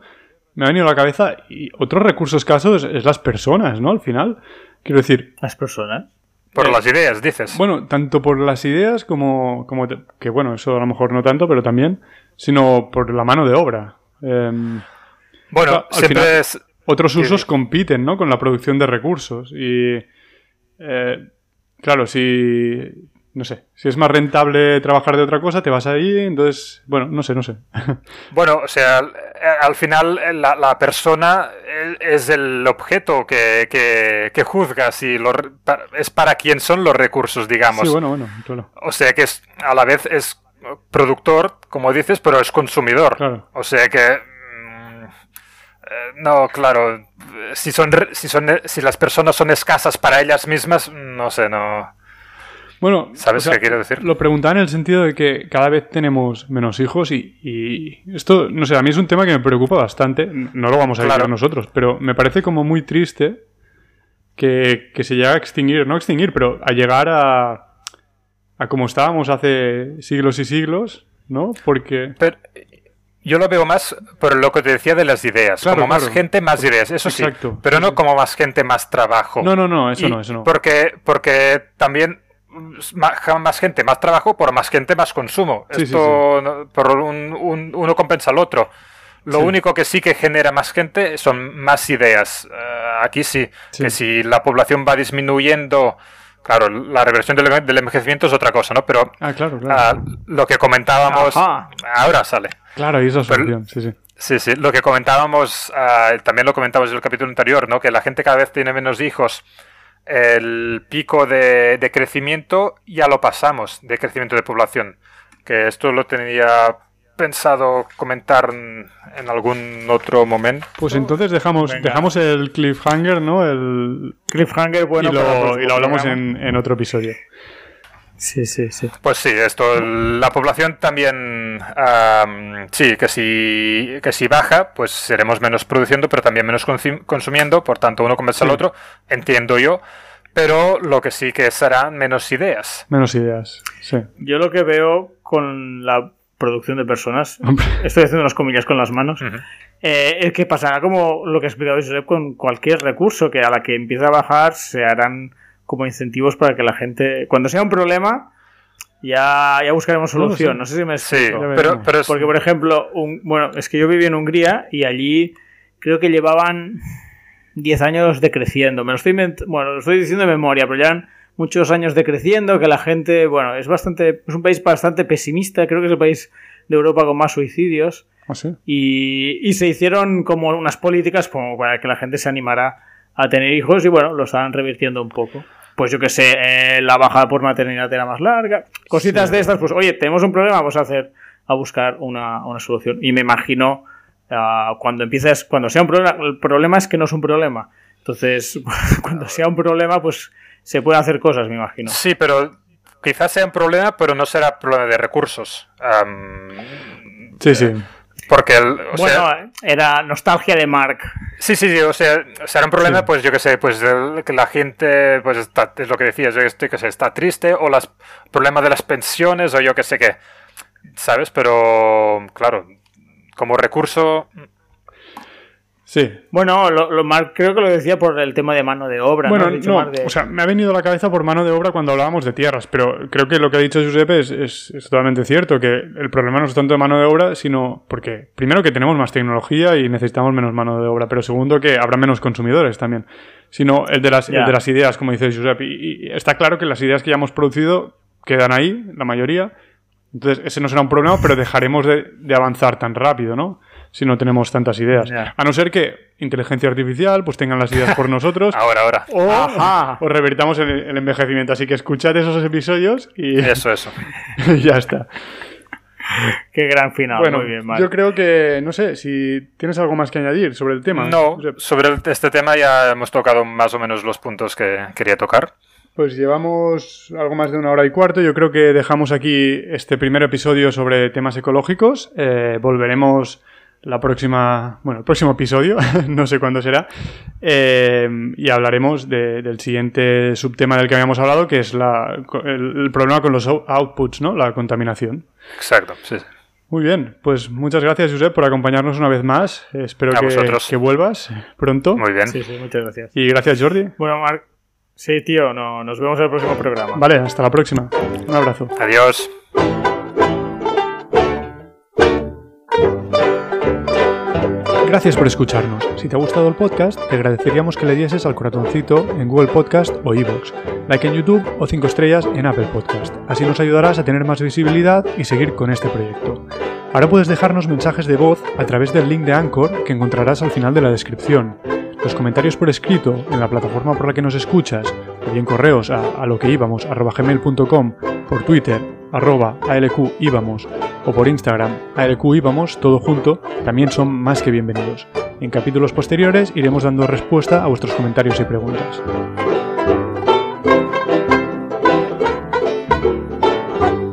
me ha venido a la cabeza y otro recurso escaso es, es las personas, ¿no? Al final, quiero decir, Las personas. Por Eh, las ideas, dices. bueno, tanto por las ideas como, como te- que bueno, eso a lo mejor no tanto, pero también, sino por la mano de obra. Em, Bueno, siempre final- es... otros usos sí. compiten, ¿no? Con la producción de recursos. Y, eh, claro, si, no sé, si es más rentable trabajar de otra cosa, te vas ahí, entonces, bueno, no sé, no sé. Bueno, o sea, al, al final eh, la, la persona eh, es el objeto que, que, que juzga si lo es para quién son los recursos, digamos. Sí, bueno, bueno, claro. O sea que es, a la vez es productor, como dices, pero es consumidor. Claro. O sea que... eh, No, claro. Si son, si son, si las personas son escasas para ellas mismas, no sé, no. Bueno, ¿Sabes qué quiero decir? Lo preguntaba en el sentido de que cada vez tenemos menos hijos y, y esto, no sé, a mí es un tema que me preocupa bastante. No lo vamos a Claro. vivir nosotros, pero me parece como muy triste que, que se llegue a extinguir, no extinguir, pero a llegar a, a como estábamos hace siglos y siglos, ¿no? Porque... Pero yo lo veo más por lo que te decía de las ideas. Claro, como más gente, más ideas. Eso Exacto. sí. Pero Sí, no sí. como más gente, más trabajo. No, no, no, eso Y no, eso no. Porque, porque también más gente, más trabajo, por más gente, más consumo. Sí, sí, Esto no- por un- un- uno compensa al otro. Lo Sí. único que sí que genera más gente son más ideas. Eh, aquí sí, Sí. que si la población va disminuyendo, claro, la reversión del, del envejecimiento es otra cosa, ¿no? Pero Ah, claro, claro. ah, lo que comentábamos Ajá. ahora sale. Claro, ahí es la pero- sí, sí. Sí, sí, lo que comentábamos, ah, también lo comentamos en el capítulo anterior, ¿no? Que la gente cada vez tiene menos hijos. El pico de, de crecimiento ya lo pasamos, de crecimiento de población. Que esto lo tenía pensado comentar en, algún otro momento. Pues entonces dejamos, Venga. dejamos el cliffhanger, ¿no? El, Cliffhanger, bueno. y, lo, y hablamos en otro episodio. Sí, sí, sí. Pues sí, esto, la población también, am, sí, que si, que si baja, pues seremos menos produciendo, pero también menos consum- consumiendo, por tanto uno convence al Sí. otro, entiendo yo, pero lo que sí que serán menos ideas. Menos ideas, sí. Yo lo que veo con la producción de personas, Hombre. estoy haciendo las comillas con las manos, eh, es que pasará como lo que ha explicado Josep con cualquier recurso, que a la que empiece a bajar se harán como incentivos para que la gente, cuando sea un problema, ya, ya buscaremos solución. sí. No sé si me Sí, explico. Ya pero, pero es- Porque, por ejemplo, un, bueno, es que yo viví en Hungría y allí creo que llevaban 10 años decreciendo. Me lo estoy, bueno, lo estoy diciendo de memoria, pero ya eran muchos años decreciendo, que la gente, bueno, es bastante, es un país bastante pesimista, creo que es el país de Europa con más suicidios. ¿Ah, sí? y, y se hicieron como unas políticas como para que la gente se animara a tener hijos y bueno, lo estaban revirtiendo un poco. Pues yo que sé, eh, la bajada por maternidad era más larga, cositas de estas, pues oye, tenemos un problema, vamos a hacer, a buscar una, una solución. Y me imagino ah, cuando empieces, cuando sea un problema, el problema es que no es un problema. Entonces, cuando sea un problema, pues se puede hacer cosas, me imagino. Sí, pero quizás sea un problema, pero no será problema de recursos. Sí, sí. Porque, el, o bueno, sea, era nostalgia de Mark. sí, sí, sí, o sea, será un problema, Sí. pues yo que sé, pues el- que la gente, pues está, es lo que decías, yo que sé, está triste, o los problemas de las pensiones, o yo que sé qué, ¿sabes? Pero, claro, como recurso, Sí. Bueno, lo, lo Mark creo que lo decía por el tema de mano de obra. Bueno, ¿no? No, de- o sea, me ha venido a la cabeza por mano de obra cuando hablábamos de tierras, pero creo que lo que ha dicho Giuseppe es, es- es totalmente cierto, que el problema no es tanto de mano de obra, sino porque, primero, que tenemos más tecnología y necesitamos menos mano de obra, pero segundo, que habrá menos consumidores también, sino el de las, el de las ideas, como dice Giuseppe. Y, y está claro que las ideas que ya hemos producido quedan ahí, la mayoría, entonces ese no será un problema, pero dejaremos de, de avanzar tan rápido, ¿no? Si no tenemos tantas ideas. A no ser que inteligencia artificial pues tengan las ideas por nosotros ahora, ahora. o, Ajá. o revertamos el, el envejecimiento. Así que escuchad esos episodios y Eso, eso. ya está. Qué gran final. bueno, Muy bien, yo creo que, no sé, si tienes algo más que añadir sobre el tema. No, sobre este tema ya hemos tocado más o menos los puntos que quería tocar. Pues llevamos algo más de una hora y cuarto. Yo creo que dejamos aquí este primer episodio sobre temas ecológicos. Eh, volveremos la próxima, bueno, el próximo episodio, no sé cuándo será, eh, y hablaremos de- del siguiente subtema del que habíamos hablado, que es la, el, el problema con los out- outputs, ¿no? La contaminación. Exacto, sí. sí. Muy bien, pues muchas gracias, Josep, por acompañarnos una vez más. Espero que, que vuelvas pronto. Muy bien. Sí, sí, muchas gracias. Y gracias, Jordi. Bueno, Mark. Sí, tío, no, nos vemos en el próximo programa. Vale, hasta la próxima. Un abrazo. Adiós. Gracias por escucharnos. Si te ha gustado el podcast, te agradeceríamos que le dieses al corazoncito en Google Podcast o iVoox, like en YouTube o 5 estrellas en Apple Podcast. Así nos ayudarás a tener más visibilidad y seguir con este proyecto. Ahora puedes dejarnos mensajes de voz a través del link de Anchor que encontrarás al final de la descripción. Los comentarios por escrito en la plataforma por la que nos escuchas, o bien correos a, a lo que íbamos gmail.com, por Twitter arroba ALQ íbamos o por Instagram ALQ íbamos todo junto, también son más que bienvenidos. En capítulos posteriores iremos dando respuesta a vuestros comentarios y preguntas.